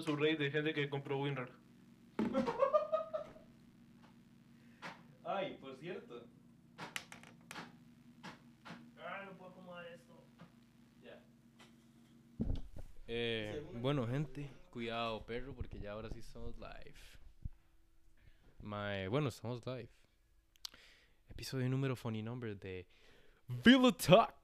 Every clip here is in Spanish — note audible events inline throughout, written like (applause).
todo su rate de gente que compró WinRAR. Ay, por cierto. Ah, no puedo acomodar esto. Ya. Eh, bueno, gente, cuidado, perro, porque ya ahora sí estamos live. Mae, bueno, estamos live. Episodio número funny number de Villa Talk.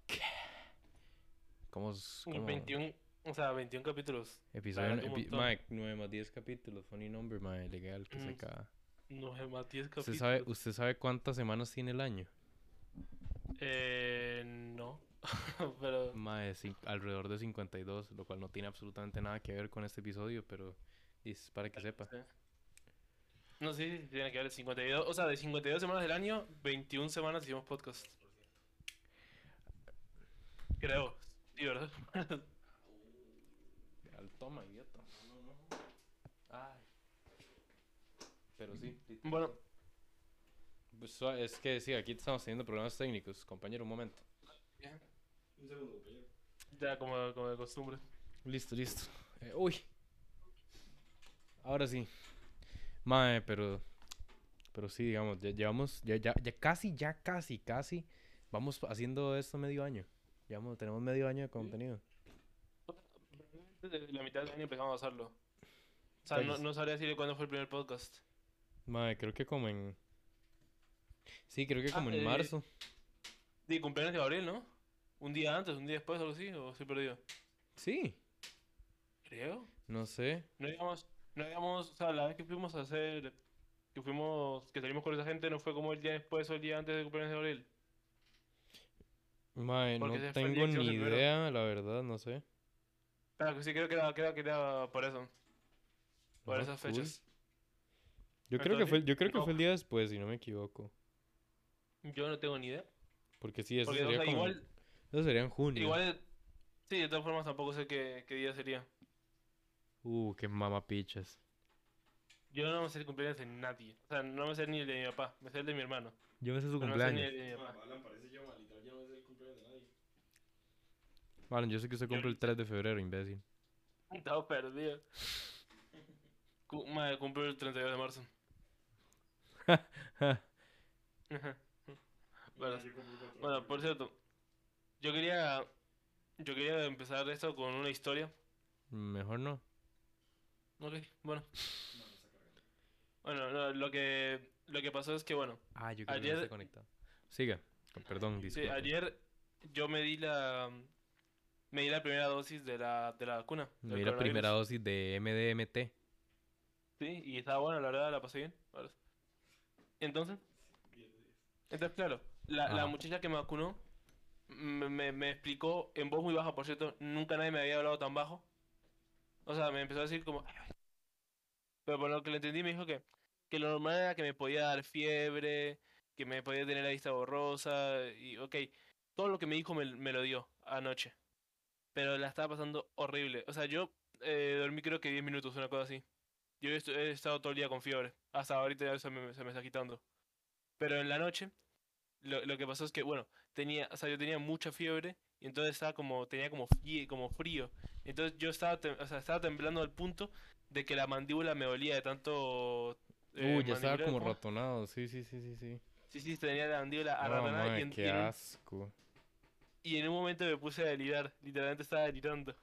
¿Cómo cómo? 21, o sea, 21 capítulos. Episodio, epi- mae, 9 más 10 capítulos, funny number, mae, legal, que se Mm, caga. No sé, más 10 ¿Usted capítulos. sabe, ¿Usted sabe cuántas semanas tiene el año? Eh, no. (laughs) Pero, Mae, alrededor de 52, lo cual no tiene absolutamente nada que ver con este episodio, pero es para que sepa. sí. No sé si tiene que ver 52. O sea, de 52 semanas del año, 21 semanas hicimos podcast. Creo. Sí, ¿verdad? (laughs) Toma, idiota. No, no. Ay. Pero sí. bueno, Pues, sua- es que sí, aquí estamos teniendo problemas técnicos. Compañero, un momento. Un segundo, compañero. ya como, como de costumbre. Listo, listo. Eh, uy. Ahora sí. Mae, pero. Pero sí, digamos, ya llevamos. Ya, ya, ya casi, ya casi, casi. Vamos haciendo esto medio año. Llevamos, tenemos medio año de contenido. Desde la mitad del año empezamos a hacerlo. O sea, no, no sabría decirle cuándo fue el primer podcast. Mae, creo que como en. Sí, creo que Ah, como en eh, marzo. De cumpleaños de Gabriel, ¿no? Un día antes, un día después, algo así, o estoy perdido. Sí, Creo. no sé. No digamos, no digamos, o sea, la vez que fuimos a hacer, que fuimos, que salimos con esa gente, no fue como el día después o el día antes del cumpleaños de Gabriel. Mae, no Porque tengo ni idea, la verdad, no sé. Claro, sí, creo que era, creo que era por eso. Por Ah, esas cool. fechas. Yo creo que fue, yo creo que fue el día después, si no me equivoco. Yo no tengo ni idea. Porque sí, eso Porque, o sería sea, como. igual, Eso sería en junio. igual, sí, de todas formas tampoco sé qué, qué día sería. Uh, qué mamapichas. Yo no me sé el cumpleaños de nadie. O sea, no me sé ni el de mi papá, me sé el de mi hermano. Yo me sé su Pero no sé ni cumpleaños. el de mi Ma, papá. Alan parece yo, ma, literal, yo no sé el cumpleaños de nadie. Vale, yo sé que usted cumple el 3 de febrero, imbécil. Estaba perdido. Madre, cumple el 32 de marzo. Bueno, Bueno, por cierto, yo quería, yo quería empezar esto con una historia. Mejor no. Ok, bueno. Bueno, no, lo que, lo que pasó es que, bueno, Ah, yo creo que no Ayer- conectado. Siga. Oh, Perdón, sí, ayer yo me di la, me di la primera dosis de la, de la vacuna. Me di la primera dosis de MDMT. Sí, y estaba buena, la verdad, la pasé bien. Entonces, entonces claro, la, la muchacha que me vacunó me, me, me explicó en voz muy baja, por cierto, nunca nadie me había hablado tan bajo. O sea, me empezó a decir como... Pero por lo que le entendí me dijo que, que lo normal era que me podía dar fiebre, que me podía tener la vista borrosa, y ok, todo lo que me dijo me, me lo dio anoche. Pero la estaba pasando horrible. O sea, yo eh, dormí creo que 10 minutos, una cosa así. Yo he, he estado todo el día con fiebre. Hasta ahorita ya se me, se me está quitando. Pero en la noche, lo, lo que pasó es que, bueno, tenía, o sea, yo tenía mucha fiebre y entonces estaba como, tenía como, frie- como frío. Entonces yo estaba, tem- o sea, estaba temblando al punto de que la mandíbula me dolía de tanto... eh, Uy, ya estaba como ratonado. Sí, sí, sí, sí, sí. Sí, sí, tenía la mandíbula No, arratonada y, en, y qué en un, asco. Y en un momento me puse a delirar. Literalmente estaba delirando.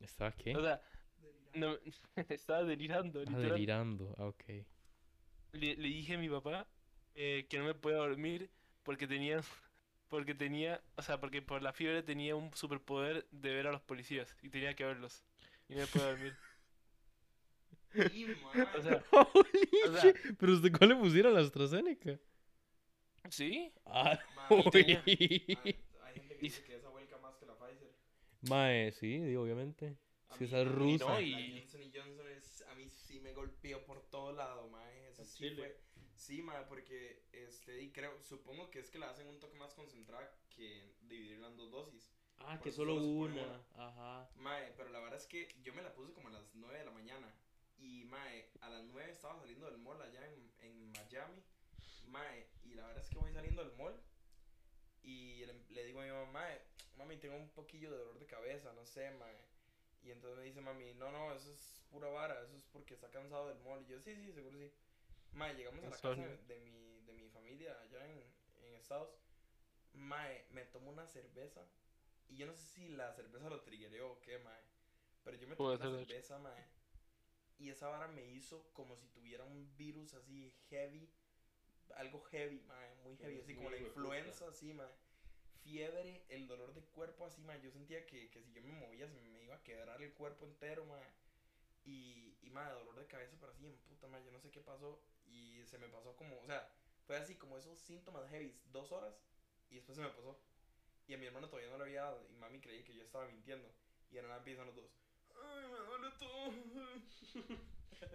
¿Estaba qué? O sea, no, (laughs) estaba delirando, Ah, delirando. Ah, ok. le, le dije a mi papá eh, que no me podía dormir porque tenía, (laughs) porque tenía, o sea, porque por la fiebre tenía un superpoder de ver a los policías y tenía que verlos y no me podía dormir. (laughs) O sea, Holy O sea- Pero usted, ¿cuál le pusiera la AstraZeneca? sí, Ah, y tenía- que dice que esa vuelca más que la Pfizer. Mae, sí, sí, obviamente. A Si mí- esa es rusa. no, La y- Johnson y Johnson es, a mí sí me golpeó por todo lado, mae. Eso ¿En sí Chile? fue. Sí, mae, porque este, y creo, supongo que es que la hacen un toque más concentrada que dividirla en dos dosis. Ah, Por que solo una. una. Ajá. Mae, pero la verdad es que yo me la puse como a las 9 de la mañana. Y mae, a las 9 estaba saliendo del mall allá en, en Miami. Mae, y la verdad es que voy saliendo del mall. Y le, le digo a mi mamá, mae, mami, tengo un poquillo de dolor de cabeza, no sé, mae. Y entonces me dice mami, no, no, eso es pura vara, eso es porque está cansado del mall. Y yo, sí, sí, seguro sí. Mae, llegamos a la casa de mi, de mi familia allá en, en Estados. Mae, me tomo una cerveza. Y yo no sé si la cerveza lo triggereó o qué, mae. Pero yo me tomé hecho. cerveza, mae. Y esa vara me hizo como si tuviera un virus así heavy. Algo heavy, mae. Muy heavy. Así como la influenza, así, mae. Fiebre, el dolor de cuerpo, así, mae. Yo sentía que, que si yo me movía se me iba a quebrar el cuerpo entero, mae. Y, y mae, dolor de cabeza, pero así en puta, mae. Yo no sé qué pasó. Y se me pasó como, o sea, fue así como esos síntomas heavy, dos horas. Y después se me pasó. Y a mi hermano todavía no lo había dado. Y mami creía que yo estaba mintiendo. Y ahora empiezan los dos. Ay, me duele todo.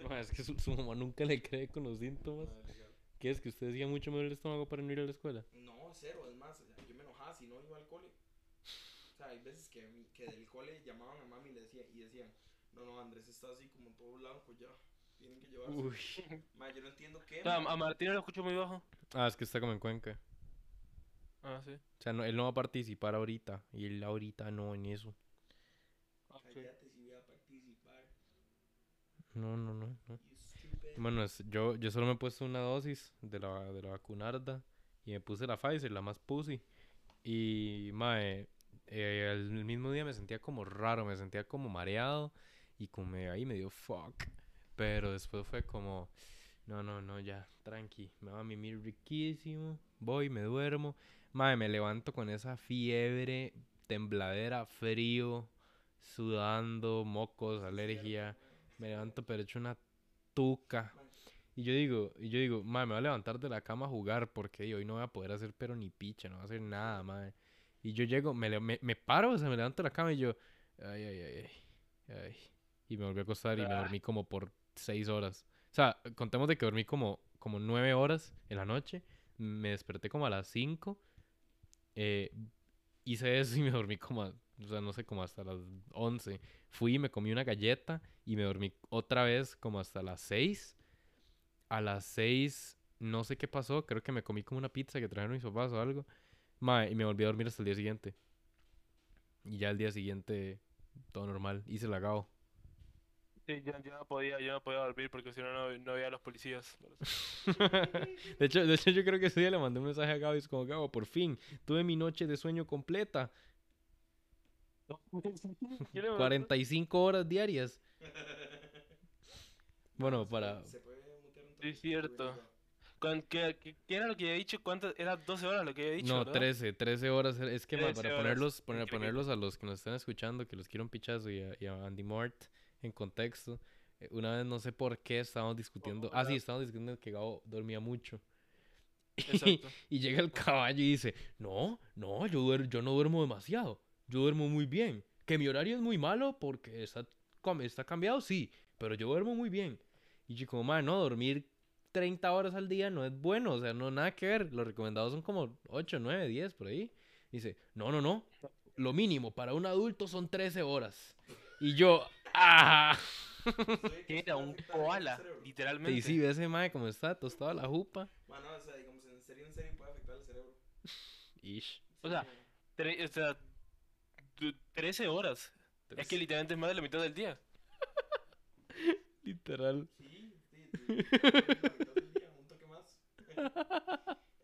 (laughs) Ma, es que su, su mamá nunca le cree con los síntomas. ¿Qué es? Que usted decía mucho me duele el estómago para no ir a la escuela. No, cero, es más, yo me enojaba si no iba al cole. O sea, hay veces que, que del cole llamaban a mami y, le decía, y decían, no, no, Andrés está así como todo blanco ya, tienen que llevarse. Uy. (laughs) Ma, yo no entiendo qué. O sea, ma. a Martín lo escucho muy bajo. Ah, es que está como en Cuenca. Ah, sí. O sea, no, él no va a participar ahorita. Y él ahorita no en eso. Ah, sí. Cállate si voy a participar. No, no, no. no. Bueno, es- yo, yo solo me he puesto una dosis de la, de la vacunarda. Y me puse la Pfizer, la más pussy. Y, mae, eh, el mismo día me sentía como raro, me sentía como mareado. Y como me- ahí me dio fuck. Pero después fue como, no, no, no, ya, tranqui. Me va a mimir riquísimo. Voy, me duermo. Mae, me levanto con esa fiebre, tembladera, frío, sudando, mocos, alergia. Me levanto pero hecho una tuca. Y yo digo, y yo digo, madre, me voy a levantar de la cama a jugar porque hoy no voy a poder hacer pero ni picha, no voy a hacer nada, madre. Y yo llego, me, me, me paro, o sea, me levanto de la cama y yo, ay, ay, ay, ay, ay. Y me volví a acostar y me Ah. dormí como por seis horas. O sea, contemos de que dormí como, como nueve horas en la noche. Me desperté como a las cinco. eh, hice eso y me dormí como, a- o sea, no sé, como hasta las once. Fui y me comí una galleta y me dormí otra vez como hasta las seis. A las seis, no sé qué pasó, creo que me comí como una pizza que trajeron mis papás o algo. Mae, y me volví a dormir hasta el día siguiente. Y ya el día siguiente, todo normal. Hice la gao. Sí, yo, yo no podía, yo no podía dormir porque si no, no, no veía a los policías. (laughs) (laughs) de, hecho, de hecho, yo creo que ese día le mandé un mensaje a Gabo y es como, Gabo, por fin, tuve mi noche de sueño completa. (laughs) Yo le mandé- 45 horas diarias. Bueno, para... Se puede mutear un Sí, toque? cierto. ¿Cuán- ¿Qué, qué- qué era lo que había dicho? ¿Cuántas? Era 12 horas lo que había dicho, No, ¿verdad? 13, 13 horas. Es que, ma, 13 para horas, ponerlos, increíble. ponerlos a los que nos están escuchando, que los quiero un pichazo y a, y a Andy Mort en contexto. eh, Una vez no sé por qué estábamos discutiendo. Ah, sí, estábamos discutiendo que Gabo dormía mucho. (laughs) Exacto. Y llega el caballo y dice, no, no, yo, duer- yo no duermo demasiado. Yo duermo muy bien. Que mi horario es muy malo porque está, está cambiado, sí. Pero yo duermo muy bien. Y yo como, man, no, dormir 30 horas al día no es bueno. O sea, no, nada que ver. Los recomendados son como 8, 9, 10 por ahí. Dice, no, no, no. Lo mínimo para un adulto son 13 horas. Y yo, ah. (laughs) Era un koala, literalmente. Y sí, ve ese mae como está, tostado la jupa. Mano, o sea, digamos, en serio, en serio puede afectar el cerebro. Ish. O sea, o sea, 13 horas. Es que literalmente es más de la mitad del día. (laughs) Literal. Sí, sí, sí. la mitad del día, un toque más.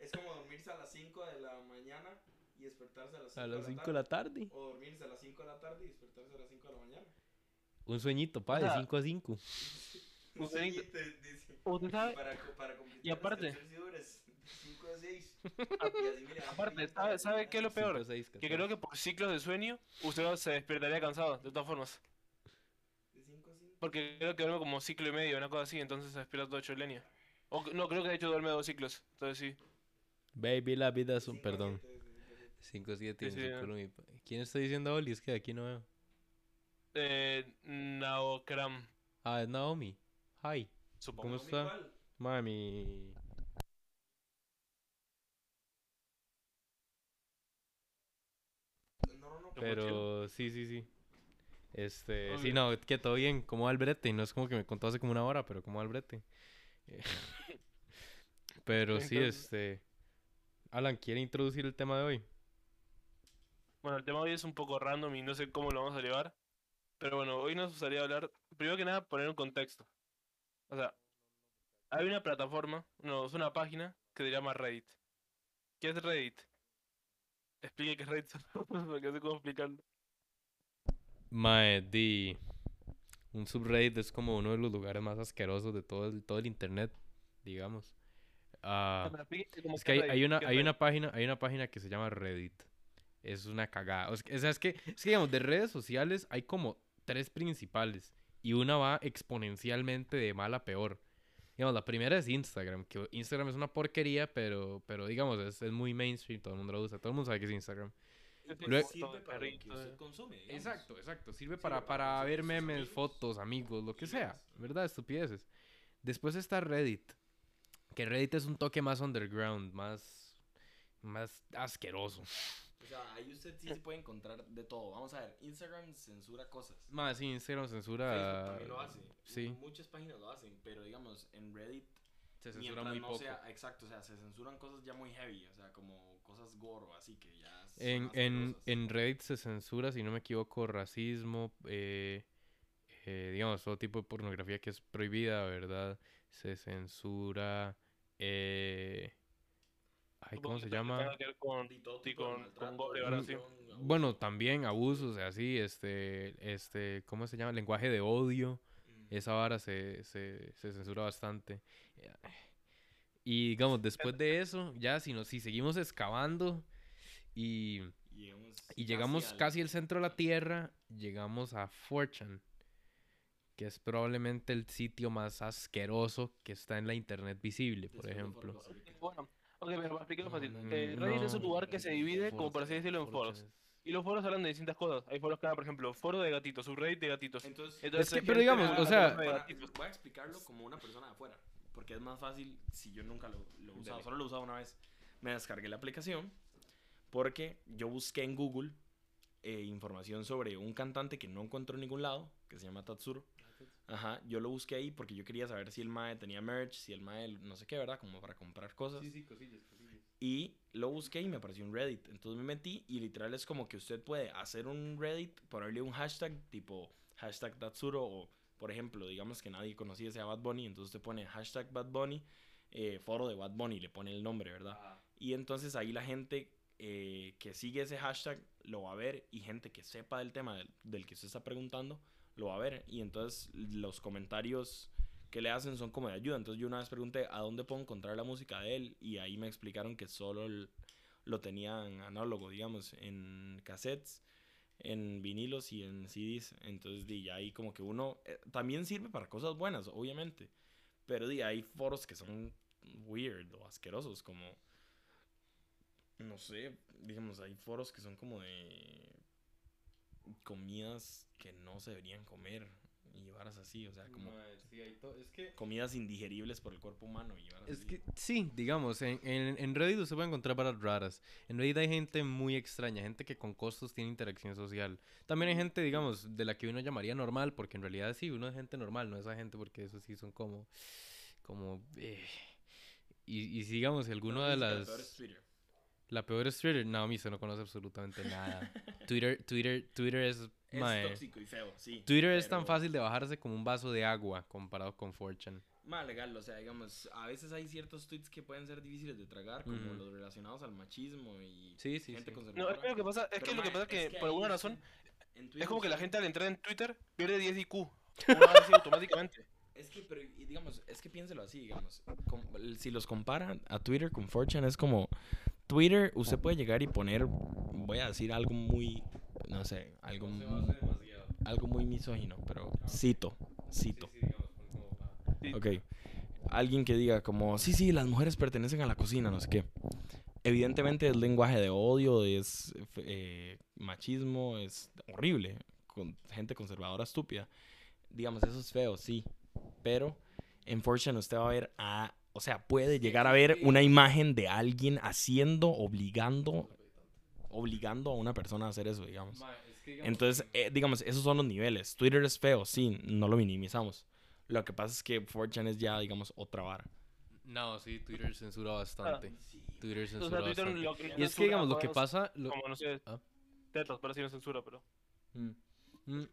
Es como dormirse a las 5 de la mañana y despertarse a las 5 A de las la 5 de la tarde. O dormirse a las 5 de la tarde y despertarse a las 5 de la mañana. Un sueñito, pa, de sea, 5 a 5. (laughs) Un sueñito, dice. Usted sabe, Para, para Y aparte- 5 a 6. Y así, mira, aparte, ¿sabe, sabe qué es lo peor? Que creo que por ciclos de sueño usted se despertaría cansado, de todas formas. De 5 a 5. Porque creo que duerme como ciclo y medio, una cosa así, entonces se despierta todo hecho leña. O no, creo que de hecho duerme dos ciclos, entonces sí. Baby, la vida es un... Cinco Perdón. siete, sí, sí, sí. 5 7 Sí, sí. ¿Quién está diciendo Oli? Es que de aquí no veo. Eh, Naokram, Ah, es Naomi. Hi. supongo. ¿Cómo está? Mami. No, no, no. Pero sí, sí, sí. Este, sí, no, que todo bien. ¿Cómo va el brete? Y no es como que me contó hace como una hora, pero ¿cómo va el brete? Eh, (laughs) Pero sí, este. Alan, ¿quiere introducir el tema de hoy? Bueno, el tema de hoy es un poco random y no sé cómo lo vamos a llevar. Pero bueno, hoy nos gustaría hablar, primero que nada, poner un contexto. O sea, hay una plataforma, no, es una página que se llama Reddit. ¿Qué es Reddit? Explique qué es Reddit, (laughs) porque no sé cómo explicarlo. Mae, di. Un subreddit es como uno de los lugares más asquerosos de todo el, todo el internet, digamos. Ah, es que hay, una, hay una página, hay una página que se llama Reddit. Es una cagada. O sea, es que, es que digamos, de redes sociales hay como tres principales. Y una va exponencialmente de mal a peor. Digamos, la primera es Instagram, que Instagram es una porquería, pero, pero digamos, es, es muy mainstream, todo el mundo lo usa, todo el mundo sabe que es Instagram. Luego- fotos sirve de para lo que perritos, usted consume. digamos. Exacto, exacto. Sirve Sirve para, para ver memes, amigos fotos, amigos, lo que sea. ¿Verdad? Estupideces. Después está Reddit. Que Reddit es un toque más underground, más, más asqueroso. O sea, ahí usted sí se puede encontrar de todo. Vamos a ver, Instagram censura cosas. Más sí, Instagram Facebook censura. también lo hace. Sí, Muchas páginas lo hacen, pero digamos, en Reddit, se censura muy no poco. sea, exacto, o sea, se censuran cosas ya muy heavy, o sea, como cosas gore o así que ya En, en, en Reddit se censura, si no me equivoco, racismo, eh, eh, digamos, todo tipo de pornografía que es prohibida, ¿verdad? Se censura. Eh, ay, ¿Cómo se llama? con- con- con ahora sí. Bueno, también abusos, así, este, este, ¿cómo se llama? Lenguaje de odio. Esa vara se, se, se censura bastante. Y digamos, después de eso, ya si, nos, si seguimos excavando y, Y llegamos, llegamos al- casi al centro de la Tierra, llegamos a Fortune, que es probablemente el sitio más asqueroso que está en la Internet visible, por ejemplo. Bueno, ok, mira, para explicarlo fácil. Eh, Reddit es un lugar que se divide, como por así decirlo, en foros. Es- Y los foros hablan de distintas cosas. Hay foros que hablan, por ejemplo, foro de gatitos, subreddit de gatitos. Entonces, Entonces, que, pero digamos, o sea- para- voy a explicarlo como una persona de afuera, porque es más fácil si yo nunca lo, lo he usado, Dale. solo lo he usado una vez. Me descargué la aplicación porque yo busqué en Google eh, información sobre un cantante que no encuentro en ningún lado, que se llama Tatsuro. Ajá, yo lo busqué ahí porque yo quería saber si el MAE tenía merch, si el MAE no sé qué, ¿verdad? Como para comprar cosas. Y lo busqué y me apareció un Reddit. Entonces me metí y literal es como que usted puede hacer un Reddit, ponerle un hashtag tipo hashtag Tatsuro o, por ejemplo, digamos que nadie conocía ese a Bad Bunny, entonces usted pone hashtag Bad Bunny, eh, foro de Bad Bunny, le pone el nombre, ¿verdad? Y entonces ahí la gente eh, que sigue ese hashtag lo va a ver y gente que sepa del tema del, del que usted está preguntando lo va a ver. Y entonces los comentarios que le hacen son como de ayuda. Entonces yo una vez pregunté a dónde puedo encontrar la música de él y ahí me explicaron que solo lo tenían análogo, digamos, en cassettes, en vinilos y en CDs. Entonces ya ahí como que uno eh, también sirve para cosas buenas, obviamente. Pero di, hay foros que son weird o asquerosos, como no sé, digamos, hay foros que son como de comidas que no se deberían comer y varas así, o sea, como es que comidas indigeribles por el cuerpo humano y varas Es así. que sí, digamos, en, en, en Reddit usted puede encontrar varas raras. En Reddit hay gente muy extraña, gente que con costos tiene interacción social. También hay gente, digamos, de la que uno llamaría normal, porque en realidad sí, uno es gente normal, no esa gente porque eso sí son como, como, eh, y, y digamos, si alguno No, de las... La peor es Twitter. No, a mí se no conoce absolutamente nada. (laughs) Twitter, Twitter, Twitter es... Es mae, tóxico y feo, sí. Twitter es tan pero- fácil de bajarse como un vaso de agua comparado con Fortune. Más legal, o sea, digamos, a veces hay ciertos tweets que pueden ser difíciles de tragar, como Ujú. los relacionados al machismo y Sí, sí, gente sí. No, conservadora. es que lo que pasa es Pero, que lo que pasa es que, por ahí alguna razón es como que la gente al entrar en Twitter pierde 10 IQ. Así automáticamente. Es que, pero, y digamos, es que piénselo así, digamos. com- si los comparan a Twitter con Fortune, es como. Twitter, usted puede llegar y poner. Voy a decir algo muy. No sé, algo, muy- algo muy misógino, pero cito, cito. Ok. Alguien que diga como, sí, sí, las mujeres pertenecen a la cocina, no sé qué. Evidentemente es lenguaje de odio, es eh, machismo, es horrible. Con gente conservadora estúpida. Digamos, eso es feo, sí. Pero en Fortune usted va a ver a... O sea, puede llegar a ver una imagen de alguien haciendo, obligando, obligando a una persona a hacer eso, digamos. Entonces, eh, digamos, esos son los niveles. Twitter es feo, sí, no lo minimizamos. Lo que pasa es que 4chan es ya, digamos, otra vara. No, sí, Twitter censura bastante. Twitter O sea, censura Twitter bastante. lo que Y es que, digamos, lo que pasa... lo- Como no sé, Ah. tetas, pero sí no censura, pero. Mm. Mm.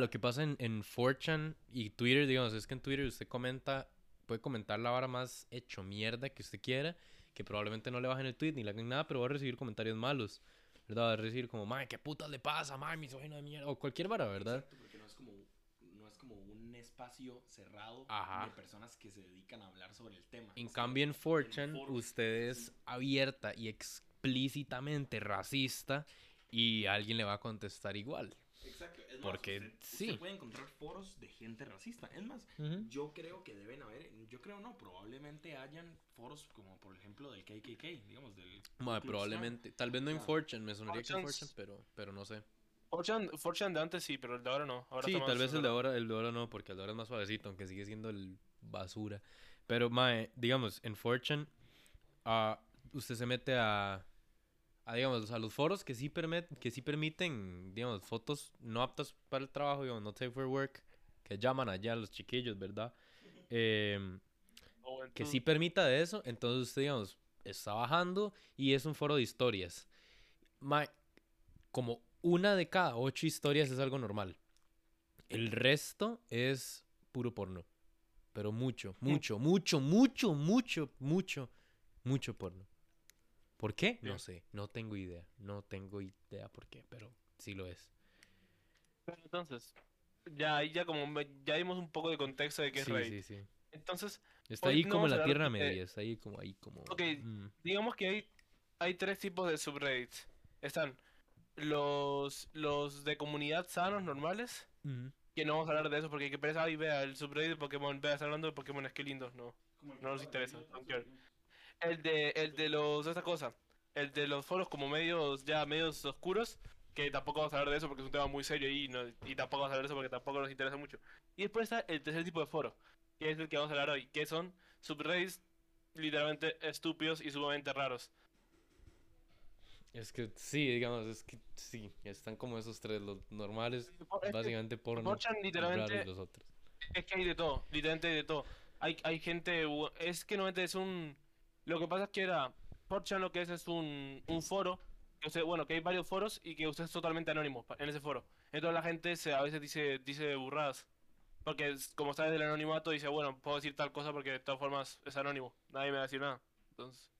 Lo que pasa en, en 4chan y Twitter, digamos, es que en Twitter usted comenta, puede comentar la vara más hecho mierda que usted quiera, que probablemente no le bajen el tweet ni le hagan nada, pero va a recibir comentarios malos, ¿verdad? Va a recibir como, mae, ¿qué putas le pasa? Mae, misógino de mierda, o cualquier vara, ¿verdad? Exacto, porque no es como, no es como un espacio cerrado Ajá. de personas que se dedican a hablar sobre el tema. En Es que cambio, en 4chan, foros, usted es sí. abierta y explícitamente racista y alguien le va a contestar igual. Exacto, es más, Porque usted, sí. usted puede encontrar foros de gente racista. Es más, yo creo que deben haber, yo creo no, probablemente hayan foros como por ejemplo del KKK, digamos, del... Klan. probablemente, tal vez no en Ya. 4chan, me sonaría que en 4chan 4chan, pero, pero no sé. 4chan 4chan de antes sí, pero el de ahora no. Ahora Sí, tal vez el de ahora, el de ahora no, porque el de ahora es más suavecito, aunque sigue siendo el basura. Pero, mae, digamos, en 4chan, ah, usted se mete a, a, digamos, a los foros que sí, que sí permiten, digamos, fotos no aptas para el trabajo, digamos, not safe for work, que llaman allá a los chiquillos, ¿verdad? En que sí permita de eso, entonces usted, digamos, está bajando y es un foro de historias. Mae, como una de cada ocho historias es algo normal. El resto es puro porno. Pero mucho, mucho, mucho, mucho, mucho, mucho, mucho porno. ¿Por qué? No sé, no tengo idea. No tengo idea por qué, pero sí lo es. Pero entonces, ya ya como me- ya dimos un poco de contexto de qué es Sí, Reddit. sí, sí. Entonces, Está ahí no como la Tierra de- Media, está ahí como ahí como... Ok, mm. digamos que hay, hay tres tipos de subreddits. Están los, los de comunidad sanos, normales, Ujú. que no vamos a hablar de eso porque que pereza, ay, vea el subreddit de Pokémon, vea, está hablando de Pokémon, es que lindos, no. No nos interesa. El de, el de los, esta cosa, el de los foros como medios, ya medios oscuros, que tampoco vamos a hablar de eso porque es un tema muy serio y, no, y tampoco vamos a hablar de eso porque tampoco nos interesa mucho. Y después está el tercer tipo de foro, que es el que vamos a hablar hoy, que son subreddits literalmente estúpidos y sumamente raros. Es que sí, digamos, es que sí, están como esos tres, los normales, Es básicamente porno, 4chan y literalmente raros los otros. Es que hay de todo, literalmente hay de todo. Hay, hay gente, es que normalmente es un... Lo que pasa es que era, 4chan lo que es es un, un foro, que usted, bueno, que hay varios foros y que usted es totalmente anónimo en ese foro. Entonces la gente se, a veces dice, dice burradas. Porque es- como está desde el anonimato dice, bueno, puedo decir tal cosa porque de todas formas es anónimo, nadie me va a decir nada. Entonces,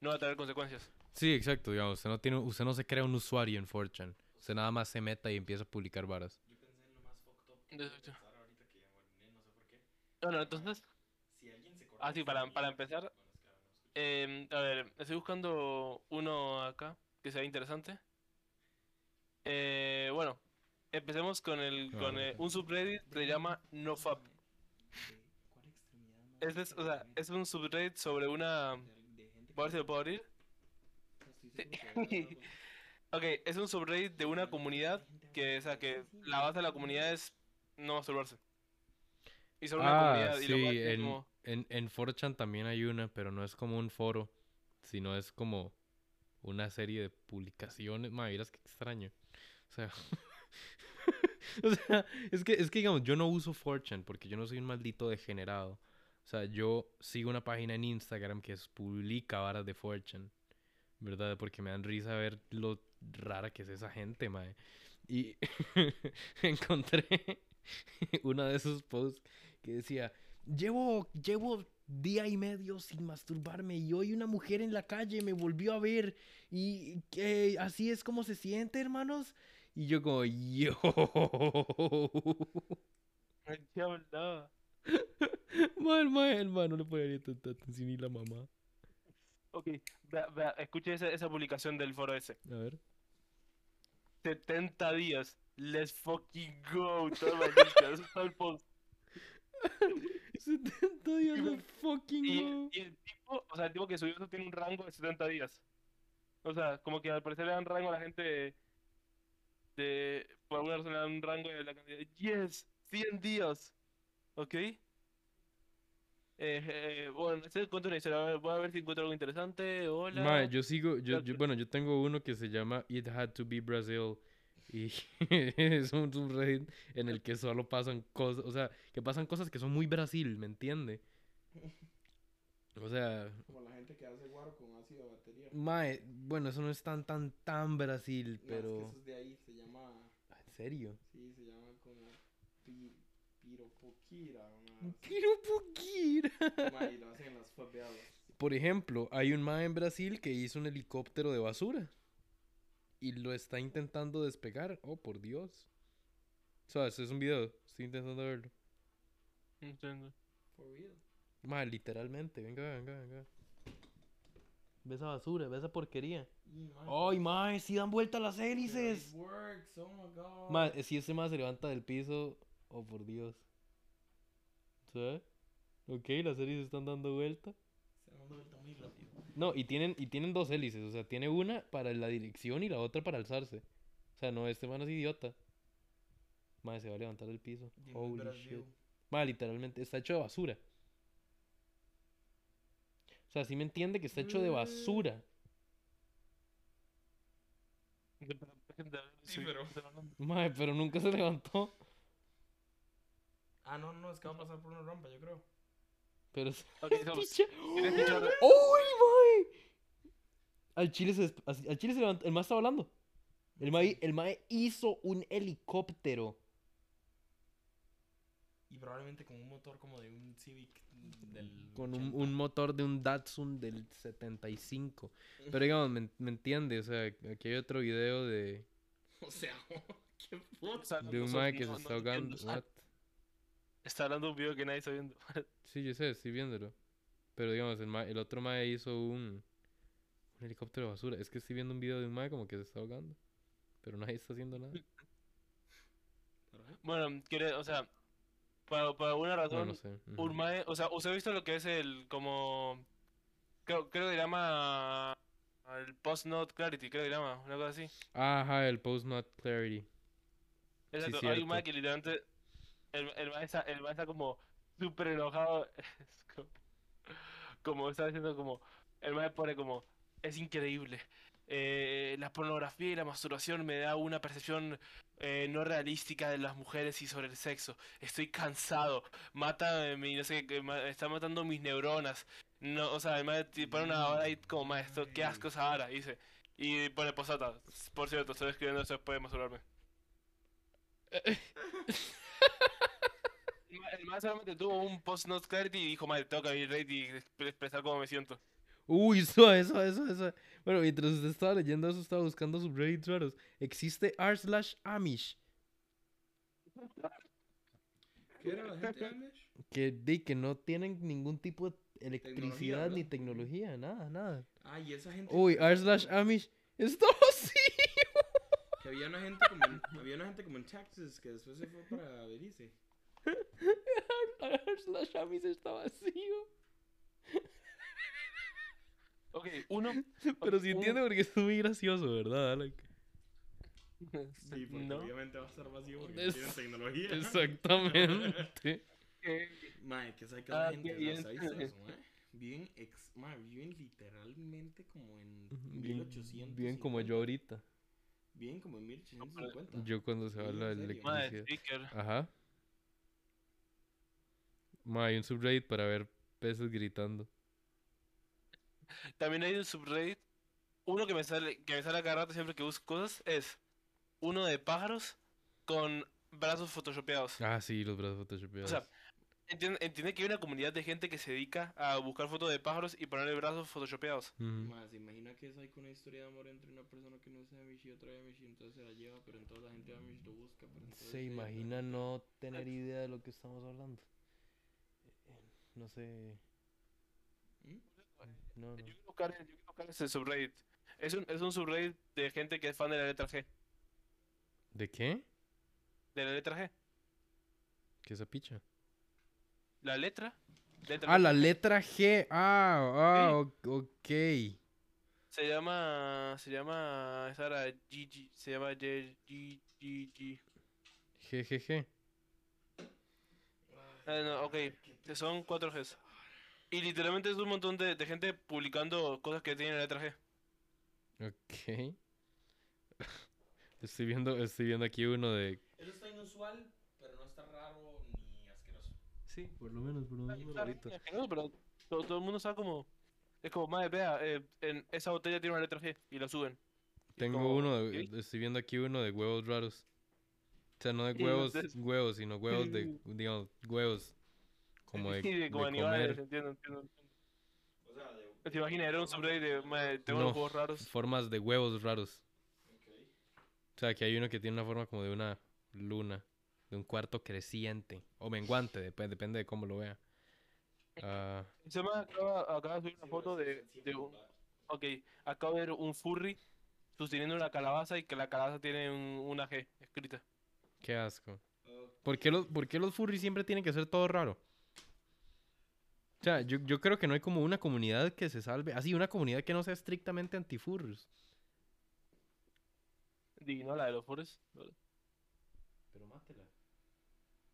no va a tener consecuencias. Sí, exacto, digamos, usted no, tiene, usted no se crea un usuario en 4chan, usted nada más se meta y empieza a publicar varas. Yo pensé en lo más fucked up que ahorita que oriné, no sé por qué. Bueno, entonces, Si alguien se ah, sí, para, para empezar, Bueno, Em, a ver, estoy buscando uno acá que sea interesante. Eh, bueno, empecemos con el con eh, un subreddit que se llama NoFap. ¿De cuál extremidad más Este es, o sea, es un subreddit sobre una. Voy a ver si lo puedo abrir. (laughs) Ok, es un subreddit de una comunidad que, o sea, que la base de la comunidad es no masturbarse. Y sobre una Ah, comunidad y lo sí, en, como- en, en 4chan también hay una, pero no es como un foro, sino es como una serie de publicaciones. Madre, qué extraño. (laughs) O sea, es que, es que digamos, yo no uso 4chan porque yo no soy un maldito degenerado. O sea, yo sigo una página en Instagram que publica varas de 4chan, ¿verdad? Porque me dan risa ver lo rara que es esa gente, mae. Y (laughs) encontré (laughs) uno de esos posts que decía, llevo, llevo día y medio sin masturbarme y hoy una mujer en la calle me volvió a ver y así es como se siente, hermanos. Y yo como, yo. ¿Qué hablaba? (laughs) Mal, mal, hermano, no le podía tanta atención ni la mamá. Ok, vea, vea, escuche esa, esa publicación del foro ese. A ver. 70 días. Let's fucking go. Todo maldito, eso el post. 70 días de fucking Y, y el tipo, o sea, el tipo que subió eso tiene un rango de 70 días. O sea, como que al parecer le dan rango a la gente de, de- por alguna razón le dan un rango de la cantidad de yes, 100 días. ¿Ok? Eh, eh, bueno, este encuentro una voy a ver si encuentro algo interesante. Hola. Yo sigo, yo, yo- Gracias. bueno, yo tengo uno que se llama It Had to Be Brazil y (laughs) es un subreddit en el que solo pasan cosas, o sea, que pasan cosas que son muy Brasil, ¿me entiende? O sea, Como la gente que hace guaro con ácido de batería. mae, bueno, eso no es tan, tan, tan Brasil, No, es que pero... eso es de ahí, se llama. ¿En serio? Sí, se llama como. Mae. Quiero Pukira. Mae, lo hacen en las favelas. Por ejemplo, hay un mae en Brasil que hizo un helicóptero de basura. Y lo está intentando despegar. Oh, por Dios. ¿Sabes? Es un video. Estoy intentando verlo. Entiendo. For real. Mae, literalmente. Venga, venga, venga. Ve esa basura, ve esa porquería. ¡Ay, mae! ¡Sí dan vuelta las hélices! works, oh my god. Mae, si ese mae se levanta del piso. Oh, por Dios. ¿Sabes? Ok, las hélices están dando vuelta. Se va dando vuelta muy rápido. No, y tienen, y tienen dos hélices, o sea, tiene una para la dirección y la otra para alzarse. O sea, no, este man es idiota. Madre, se va a levantar del piso. Holy Brasil. shit. Madre, literalmente, está hecho de basura. O sea, sí me entiende que está hecho de basura. Sí, pero- Madre, pero nunca se levantó. Ah, no, no, es que va a pasar por una rampa, yo creo. Pero se- Ok, estamos- Picha. ¿Quieres escuchar? ¡Uy, mae! Al chile se, al chile se levantó. El mae estaba hablando. El mae, el mae hizo un helicóptero. Y probablemente con un motor como de un Civic del. Con un, 80. un motor de un Datsun del 75. Pero digamos, me, me entiende, o sea, aquí hay otro video de, (laughs) O sea, (laughs) qué puta. de un mae que se está ahogando. Está hablando de un video que nadie está viendo. (laughs) Sí, yo sé, estoy viéndolo. Pero digamos, el, mae- el otro mae hizo un, un helicóptero de basura. Es que estoy viendo un video de un mae como que se está ahogando. Pero nadie está haciendo nada. Bueno, quiere, o sea, para, por alguna No, razón, no sé. un mae- o sea, ¿usted ha visto lo que es el, como, creo, creo que se llama el post-note clarity, creo que se llama, una cosa así. Ajá, el post not clarity. Exacto, hay cierto. un mae que literalmente, el, el mae está, el como súper enojado, (laughs) como, está diciendo como, el mae pone como, es increíble, eh, la pornografía y la masturbación me da una percepción eh, no realística de las mujeres y sobre el sexo, estoy cansado, mata eh, mi, no sé, está matando mis neuronas, no, o sea, te pone una hora ahí como, mae, esto, qué asco esa hora, dice, y pone posata, por cierto, estoy escribiendo eso después de masturbarme. (laughs) El más solamente tuvo un post not clarity y dijo, madre, tengo que abrir Reddit y exp- expresar cómo me siento. Uy, eso, eso, eso, eso. Bueno, mientras usted estaba leyendo eso, estaba buscando subreddits raros. Existe r slash Amish. ¿Qué era la gente Amish? Que, di, que no tienen ningún tipo de electricidad ni ¿verdad? tecnología, nada, nada. Ah, y esa gente. Uy, r slash Amish. Está vacío. (laughs) Que había una gente como en, había una gente como en Texas que después se fue para Belice. (laughs) r slash Amish está vacío. Ok, uno. Pero sí un- entiende porque es muy gracioso, ¿verdad, Alec? (laughs) Sí, porque no. obviamente va a estar vacío porque Es- no tienen tecnología. Exactamente. (laughs) Mae, que sabe que Ah, la gente, bien. ¿sabes eso, mae? Viven, ex, viven literalmente como en Bien, 1800. bien como yo ahorita. Viven como en 1850. Yo cuando se habla de electricidad. Ajá. Ma, hay un subreddit para ver peces gritando. También hay un subreddit. Uno que me sale, que me sale a cada rato siempre que busco cosas es uno de pájaros con brazos photoshopeados. Ah, sí, los brazos photoshopeados. O sea, entiende, entiende que hay una comunidad de gente que se dedica a buscar fotos de pájaros y ponerle brazos photoshopeados. Mae, se imagina que es ahí con una historia de amor entre una persona que no es Amish y otra Amish y entonces se la lleva, pero entonces la gente Amish lo busca. Pero entonces Se imagina no tener idea de lo que estamos hablando. Eh, No sé. ¿Mm? No, no. Yo quiero buscar, yo quiero buscar ese subreddit. Es un, es un subreddit de gente que es fan de la letra G. ¿De qué? De la letra G. ¿Qué es esa picha? La letra. letra Ah, G. la letra G. Ah, ah, ok. Se llama. Se llama. Esa era GG. Se llama G, G, G, G. GGG. Ah, no, ok. Son cuatro Gs. Y literalmente es un montón de, de gente publicando cosas que tienen la letra G. Ok. (laughs) Estoy viendo, estoy viendo aquí uno de. Eso está inusual, pero no está raro ni asqueroso. Sí, por lo menos, por lo Ay, claro, es pero todo, todo el mundo sabe como. Es como, madre, vea, eh, en esa botella tiene una letra G y la suben. Tengo como, uno, de, estoy viendo aquí uno de huevos raros. O sea, no de huevos, entonces- huevos, sino huevos de, (laughs) digamos, huevos como de, Sí, (laughs) de de como animales, comer, entiendo, entiendo. entiendo. O sea, de. ¿Te imaginas? Era un subreddit de, "Mae, tengo No. unos juegos raros. formas de huevos raros. Ok. O sea, que hay uno que tiene una forma como de una luna, de un cuarto creciente o menguante, dep- depende de cómo lo vea. Ah, Se me acaba, acaba de subir una foto de, de un... Ok, acabo de ver un furry sosteniendo una calabaza y que la calabaza tiene un- una G escrita. qué asco. ¿Por qué, los, ¿Por qué los furries siempre tienen que ser todo raro? O sea, yo, yo creo que no hay como una comunidad que se salve. Así, una comunidad que no sea estrictamente antifurros. Di, ¿no? La de los furries. Pero mátela.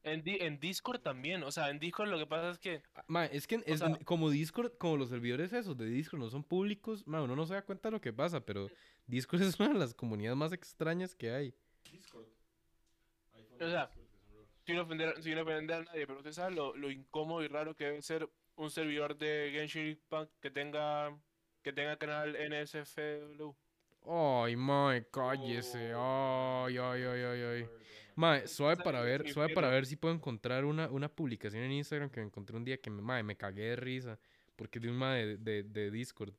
En, Di- en Discord también, o sea, en Discord lo que pasa es que... Ma, es que es- sea- como Discord, como los servidores esos de Discord no son públicos, ma, uno no se da cuenta de lo que pasa, pero Discord es una de las comunidades más extrañas que hay. Discord. O sea. Sin ofender, sin ofender a nadie, pero usted sabe lo, lo incómodo y raro que debe ser un servidor de Genshin Impact que tenga que tenga canal NSFW. Ay, mae, cállese. Ay, ay, ay, ay, ay. Mae, suave ¿Sabes para ver, suave para ver si puedo encontrar una, una publicación en Instagram que me encontré un día que me, mae, me cagué de risa. Porque de un mae de, de, de Discord.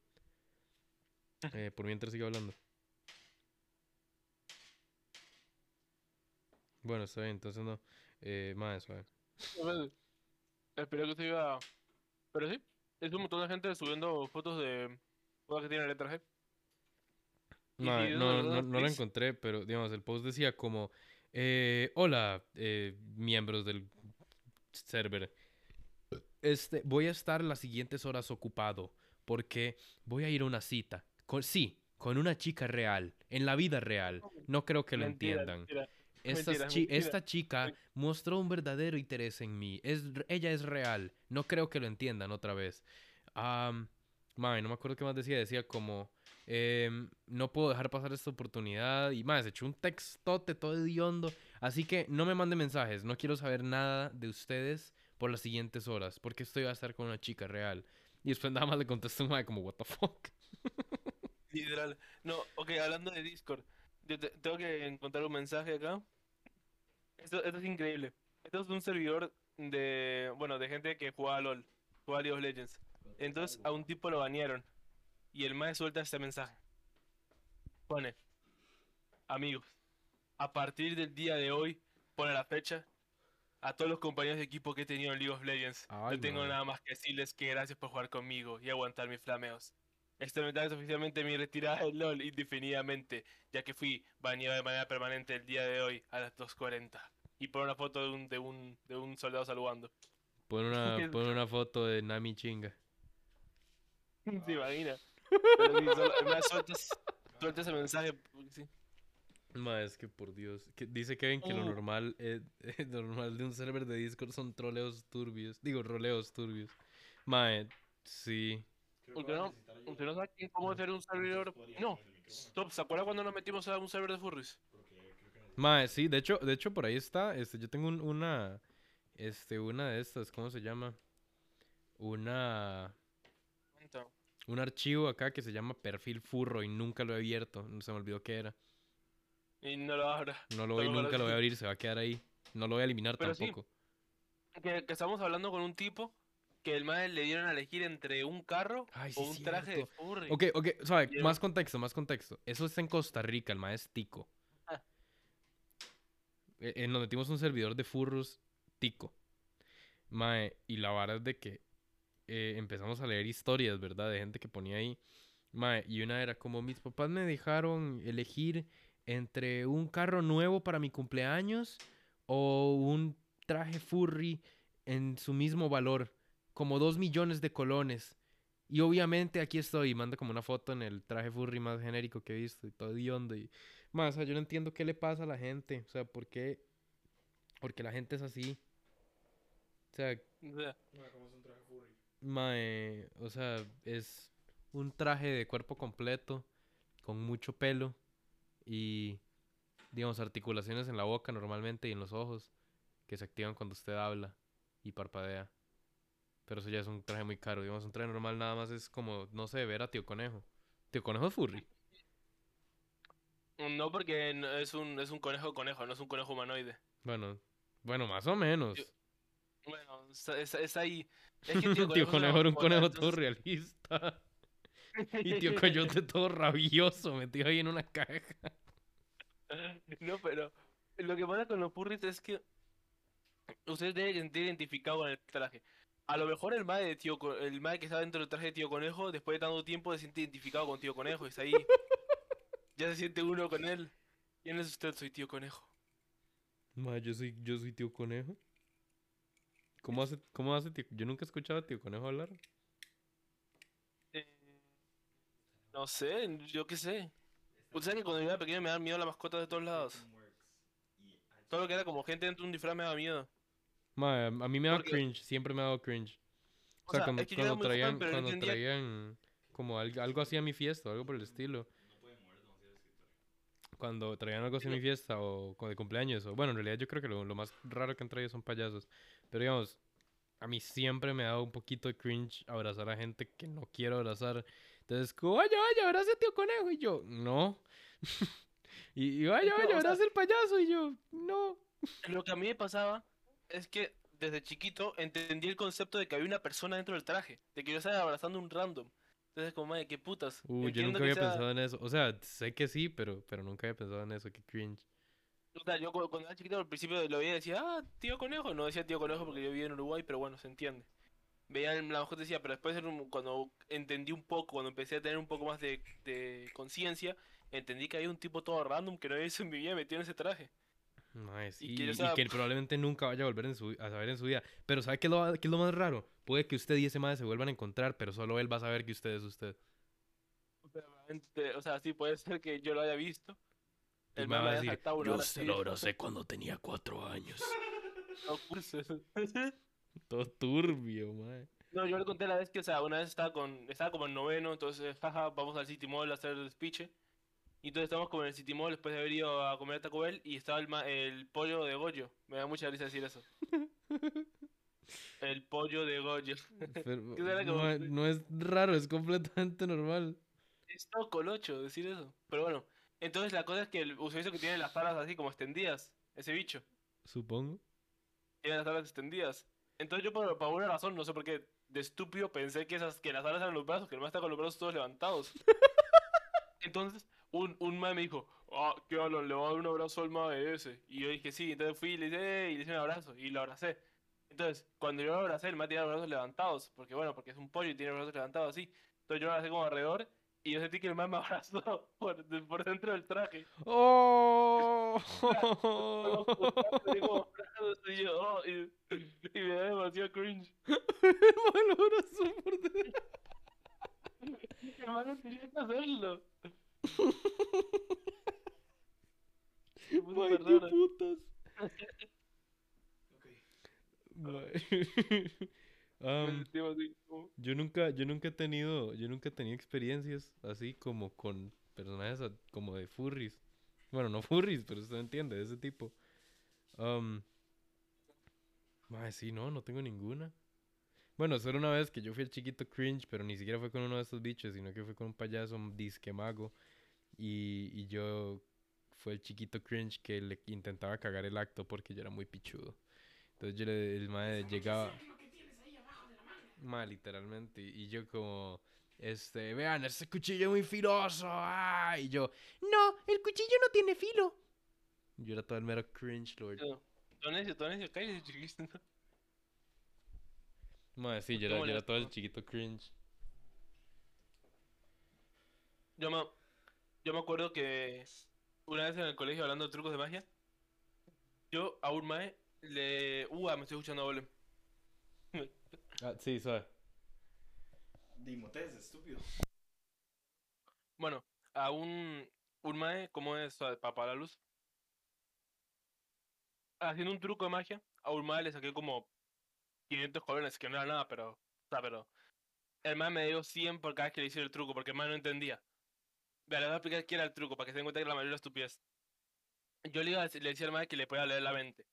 Eh, por mientras sigo hablando. Bueno, está bien, entonces no. Eh, mae, suave. Espero que se iba. Pero sí, es un montón de gente subiendo fotos de cosas que tienen letra G. No, no, no lo encontré, pero digamos, el post decía como, eh, hola, eh, miembros del server. Este, voy a estar las siguientes horas ocupado porque voy a ir a una cita. Con, sí, con una chica real, en la vida real. No creo que lo Mentira, entiendan. mentira. Chi-. Esta chica mostró un verdadero interés en mí. Es, ella es real. No creo que lo entiendan otra vez. Am, mae, no me acuerdo qué más decía. Decía como, em, no puedo dejar pasar esta oportunidad. Y más, echó un textote todo hediondo. Así que no me mande mensajes. No quiero saber nada de ustedes por las siguientes horas. Porque estoy a estar con una chica real. Y después nada más le contestó un como, what the fuck. (laughs) Literal. No, ok, hablando de Discord, yo te- tengo que encontrar un mensaje acá. Esto, esto es increíble. Esto es un servidor de, bueno, de gente que juega a LOL, juega a League of Legends. Entonces a un tipo lo banearon y el mae suelta este mensaje. Pone, amigos, a partir del día de hoy, pone la fecha, a todos los compañeros de equipo que he tenido en League of Legends, Ay, no tengo mae. nada más que decirles que gracias por jugar conmigo y aguantar mis flameos. Este mensaje es oficialmente mi retirada del LOL indefinidamente, ya que fui baneado de manera permanente el día de hoy a las 2.40. Y pone una foto de un, de un, de un soldado saludando. Pon una, (laughs) pon una foto de Nami chinga. ¿Se imagina? Sí, suelta ese mensaje. porque sí. Ma, es que por Dios. Que dice Kevin que lo Oh. normal, eh, lo (laughs) normal de un server de Discord son troleos turbios. Digo, roleos turbios. Mae, sí. Creo que ¿Por qué voy a no? ¿Usted no sabe quién- cómo hacer un servidor? No. Stop, ¿se acuerda cuando nos metimos a un server de furries? porque Mae, sí, de hecho, de hecho por ahí está. Este, yo tengo un- una. Este, una de estas, ¿cómo se llama? Una. Un archivo acá que se llama perfil furro y nunca lo he abierto. Se me olvidó qué era. Y no lo abra. No lo voy, para nunca lo voy a abrir, se va a quedar ahí. No lo voy a eliminar Pero sí. tampoco. Que, que estamos hablando con un tipo que el mae le dieron a elegir entre un carro Ay, o un traje de furry. Ok, ok, el- más contexto, más contexto. Eso está en Costa Rica, el maestro Tico. Ah. Eh, eh, nos metimos un servidor de furros Tico. Mae, y la vara es de que eh, empezamos a leer historias, ¿verdad? De gente que ponía ahí. Mae, y una era como, mis papás me dejaron elegir entre un carro nuevo para mi cumpleaños o un traje furry en su mismo valor, como dos millones de colones. Y obviamente aquí estoy, manda como una foto en el traje furry más genérico que he visto y todo hediondo. Y más, o sea, yo no entiendo qué le pasa a la gente. O sea, ¿por qué? Porque la gente es así. O sea, O sea, mae, o sea, es un traje de cuerpo completo, con mucho pelo y, digamos, articulaciones en la boca normalmente y en los ojos que se activan cuando usted habla y parpadea. Pero eso ya es un traje muy caro. Digamos, un traje normal nada más es como, no sé, ver a Tío Conejo. Tío Conejo es furry. No, porque es un, es un conejo conejo, no es un conejo humanoide. Bueno, bueno, más o menos. Yo- Bueno, es, es- es ahí. Es que tío (laughs) Tío conejo era un conejo todo realista. (laughs) Y tío Coyote todo rabioso, metido ahí en una caja. (laughs) No, pero lo que pasa con los furries es que ustedes deben sentir identificado con el traje. A lo mejor el mae de tío el mae que está dentro del traje de tío conejo, después de tanto tiempo se siente identificado con tío conejo, y está ahí. Ya se siente uno con él. ¿Quién es usted? Soy tío conejo. Ma, yo soy, yo soy tío Conejo. ¿Cómo hace, cómo hace tío? Yo nunca he escuchado a tío Conejo hablar. Eh, no sé, yo qué sé. Usted sabe que cuando yo era pequeño me daban miedo las mascotas de todos lados. Todo lo que era como gente dentro de un disfraz me daba miedo. Ma, a mí me da Porque- cringe, siempre me ha dado cringe. O O sea, sea, cuando, es que cuando traían, no cuando entendía- traían como algo, algo así a mi fiesta, algo por el estilo. Cuando traían algo así mi fiesta o de cumpleaños, o bueno, en realidad yo creo que lo, lo más raro que han traído son payasos. Pero digamos, a mí siempre me ha dado un poquito de cringe abrazar a gente que no quiero abrazar. Entonces, como, vaya, vaya, abrace a tío conejo. Y yo, no. (laughs) y, y vaya, Es que, vaya, o sea- abrace al payaso. Y yo, no. Lo que a mí me pasaba es que desde chiquito entendí el concepto de que había una persona dentro del traje, de que yo estaba abrazando un random. Entonces, como, madre, qué putas. Uy, yo nunca había sea- pensado en eso. O sea, sé que sí, pero, pero nunca había pensado en eso. Qué cringe. O sea, yo cu- cuando era chiquito al principio lo veía y decía, ah, tío conejo. No decía tío conejo porque yo vivía en Uruguay, pero bueno, se entiende. Veía la y decía, pero después cuando entendí un poco, cuando empecé a tener un poco más de, de conciencia, entendí que había un tipo todo random que no había visto en mi vida metido en ese traje. O y sea, que probablemente nunca vaya a volver en su, a saber en su vida. Pero ¿sabe qué es lo, qué es lo más raro? Puede que usted y ese madre se vuelvan a encontrar, pero solo él va a saber que usted es usted. O sea, realmente, o sea, sí puede ser que yo lo haya visto. Y El me va a decir, yo se así". lo abracé cuando tenía cuatro años. (laughs) No, pues, (laughs) Todo turbio, mae. No, yo le conté la vez que, o sea, una vez estaba con, estaba como en noveno, entonces, jaja, vamos al City Mall a hacer el speech. Y entonces estamos como en el City Mall después de haber ido a comer a Taco Bell y estaba el, ma- el pollo de Goyo. Me da mucha risa decir eso. El pollo de Goyo. Pero, ¿Qué (laughs) será que mae, vos- no es raro, es completamente normal. Es todo colocho decir eso. Pero bueno, entonces la cosa es que el usuario que tiene las alas así como extendidas, ese bicho, Supongo. tiene las alas extendidas. Entonces yo por, por alguna razón, no sé por qué, de estúpido pensé que esas que las alas eran los brazos, que man está con los brazos todos levantados. (laughs) Entonces, un, un mae me dijo, ah, qué Alan, le voy a dar un abrazo al mae ese. Y yo dije, sí, entonces fui y le hice, y le hice un abrazo, y lo abracé. Entonces, cuando yo lo abracé, el mae tenía los brazos levantados, porque bueno, porque es un pollo y tiene los brazos levantados así. Entonces yo lo abracé como alrededor, y yo sentí que el mae me (laughs) abrazó por, de- por dentro del traje. ¡Oh! (laughs) Y yo, "Oh", y, y me da demasiado cringe. (laughs) Lo abrazó por dentro. El mae no tenía que hacerlo. Rara. qué putas. (laughs) Como- Yo nunca, yo nunca he tenido, yo nunca he tenido experiencias así como con personajes a- como de furries. Bueno, no furries, pero usted entiende, de ese tipo. Um, mae, sí, no, no tengo ninguna. Bueno, solo una vez que yo fui el chiquito cringe, pero ni siquiera fue con uno de estos bichos, sino que fue con un payaso un disque mago. Y, y yo fue el chiquito cringe que le intentaba cagar el acto porque yo era muy pichudo. Entonces yo le, el mae llegaba... Ma, literalmente. Y yo como, este, vean, ese cuchillo es muy filoso. ah", Y yo, no, el cuchillo no tiene filo. Yo era todo el mero cringe lord. Yo, Tonesio, Tonesio, cállate, chiquito. Ma, sí, yo era, yo era todo el chiquito cringe. Yo me, yo me acuerdo que una vez en el colegio hablando de trucos de magia, yo a un mae le... Uh, me estoy escuchando a Golem. Ah, sí, sabe. Dimotes, estúpido. Bueno, a un, un mae, ¿cómo es? Para apagar la luz. Haciendo un truco de magia, a un mae le saqué como 500 colones, que no era nada, pero... O sea, pero... El mae me dio 100 por cada vez que le hice el truco, porque el mae no entendía. Vea, le voy a explicar qué era el truco, para que se den cuenta que la mayoría de estupidez. Yo le, iba a dec- le decía al mae que le podía leer la mente.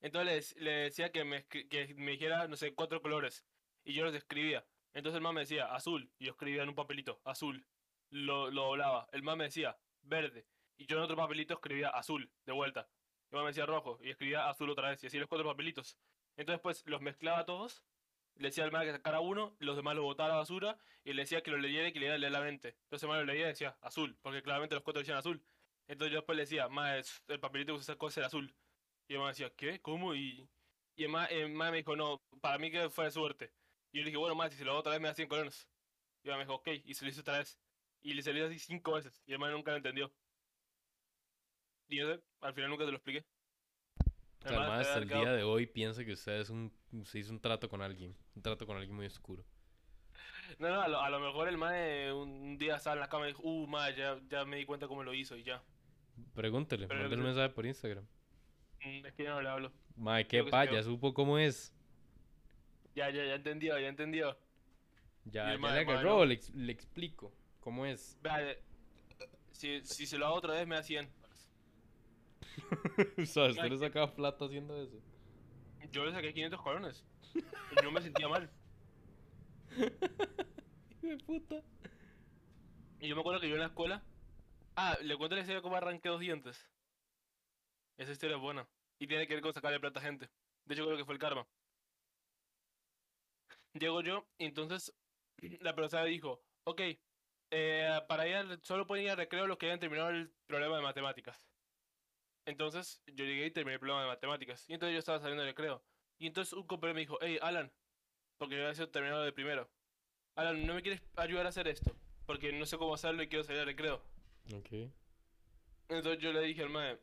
Entonces le, dec- le decía que me, que me dijera, no sé, cuatro colores. Y yo los escribía. Entonces el mae me decía, azul. Y yo escribía en un papelito, azul. Lo, lo doblaba. El mae me decía, verde. Y yo en otro papelito escribía azul, de vuelta. Y me decía rojo, y escribía azul otra vez, y así los cuatro papelitos. Entonces, pues, los mezclaba todos, le decía al man que sacara uno, los demás lo botara a la basura, y le decía que lo leyera y que leyera la mente. Entonces el man lo leía y decía azul, porque claramente los cuatro decían azul. Entonces yo después le decía, más el papelito que usted sacó es el azul. Y el man decía, ¿qué? ¿Cómo? Y, y el man, me dijo, no, para mí que fue de suerte. Y yo le dije, bueno, más, si se lo hago otra vez me da 100 colones. Y el man me dijo, ok, y se lo hizo otra vez. Y le salió así cinco veces, y el man nunca lo entendió. Y yo al final nunca te lo expliqué. O sea, el man mae debe hasta el día de hoy piensa que usted es un, se hizo un trato con alguien, un trato con alguien muy oscuro. No, no, a lo, a lo mejor el man un, día estaba en la cama y dijo, uh, ma, ya, ya me di cuenta cómo lo hizo y ya. Pregúntele, yo mándale un mensaje por Instagram. Mm, Es que ya no le hablo. Mae, qué Creo que se pa, quedó. ya supo cómo es. Ya, ya, ya entendió, ya entendió. Ya, Y ya el le mae, mae, agarró, no. le, ex- le explico cómo es. Vea, eh, si, si se lo hago otra vez me da 100. (laughs) o sea, usted le sacaba plata haciendo eso. Yo le saqué 500 colones. Y no me sentía mal. (laughs) De puta. Y yo me acuerdo que yo en la escuela. Ah, le cuento la historia de cómo arranqué dos dientes. Esa historia es buena. Y tiene que ver con sacarle plata a gente. De hecho, creo que fue el karma. Llego yo, y entonces (clears throat) la profesora dijo: Ok, eh, para ir al- solo pueden ir a recreo los que hayan terminado el problema de matemáticas. Entonces yo llegué y terminé el problema de matemáticas. Y entonces yo estaba saliendo del recreo. Y entonces un compañero me dijo: Hey, Alan, porque yo había terminado de primero. Alan, ¿no me quieres ayudar a hacer esto? Porque no sé cómo hacerlo y quiero salir al recreo. Ok. Entonces yo le dije al mae,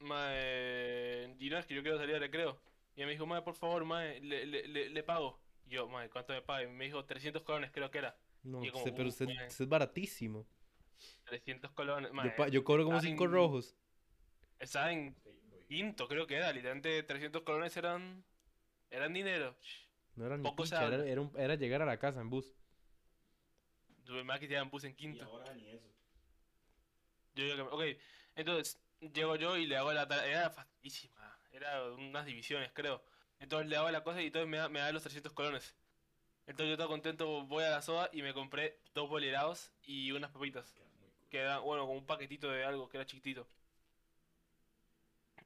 mae, Gino, es que yo quiero salir al recreo. Y él me dijo, mae, por favor, mae, le, le, le, le pago. Y yo, mae, ¿cuánto me paga? Y me dijo, 300 colones creo que era. No, Y como, usted- pero usted, es baratísimo. 300 colones, Yo, mae. pa- yo cobro como estaba 5 en- rojos. Estaba en quinto, creo que era. Literalmente 300 colones eran, eran dinero. No era ni Poco picha, era, era, un- era llegar a la casa en bus. Tuve más que me puse en Y quinto. ahora ni eso. Yo digo que, ok, entonces llego yo y le hago la tarea. Era facilísima, era unas divisiones, creo. Entonces le hago la cosa y entonces me da, me da los 300 colones. Entonces yo todo contento voy a la soda y me compré dos bolerados y unas papitas. Que eran, bueno, como un paquetito de algo que era chiquitito.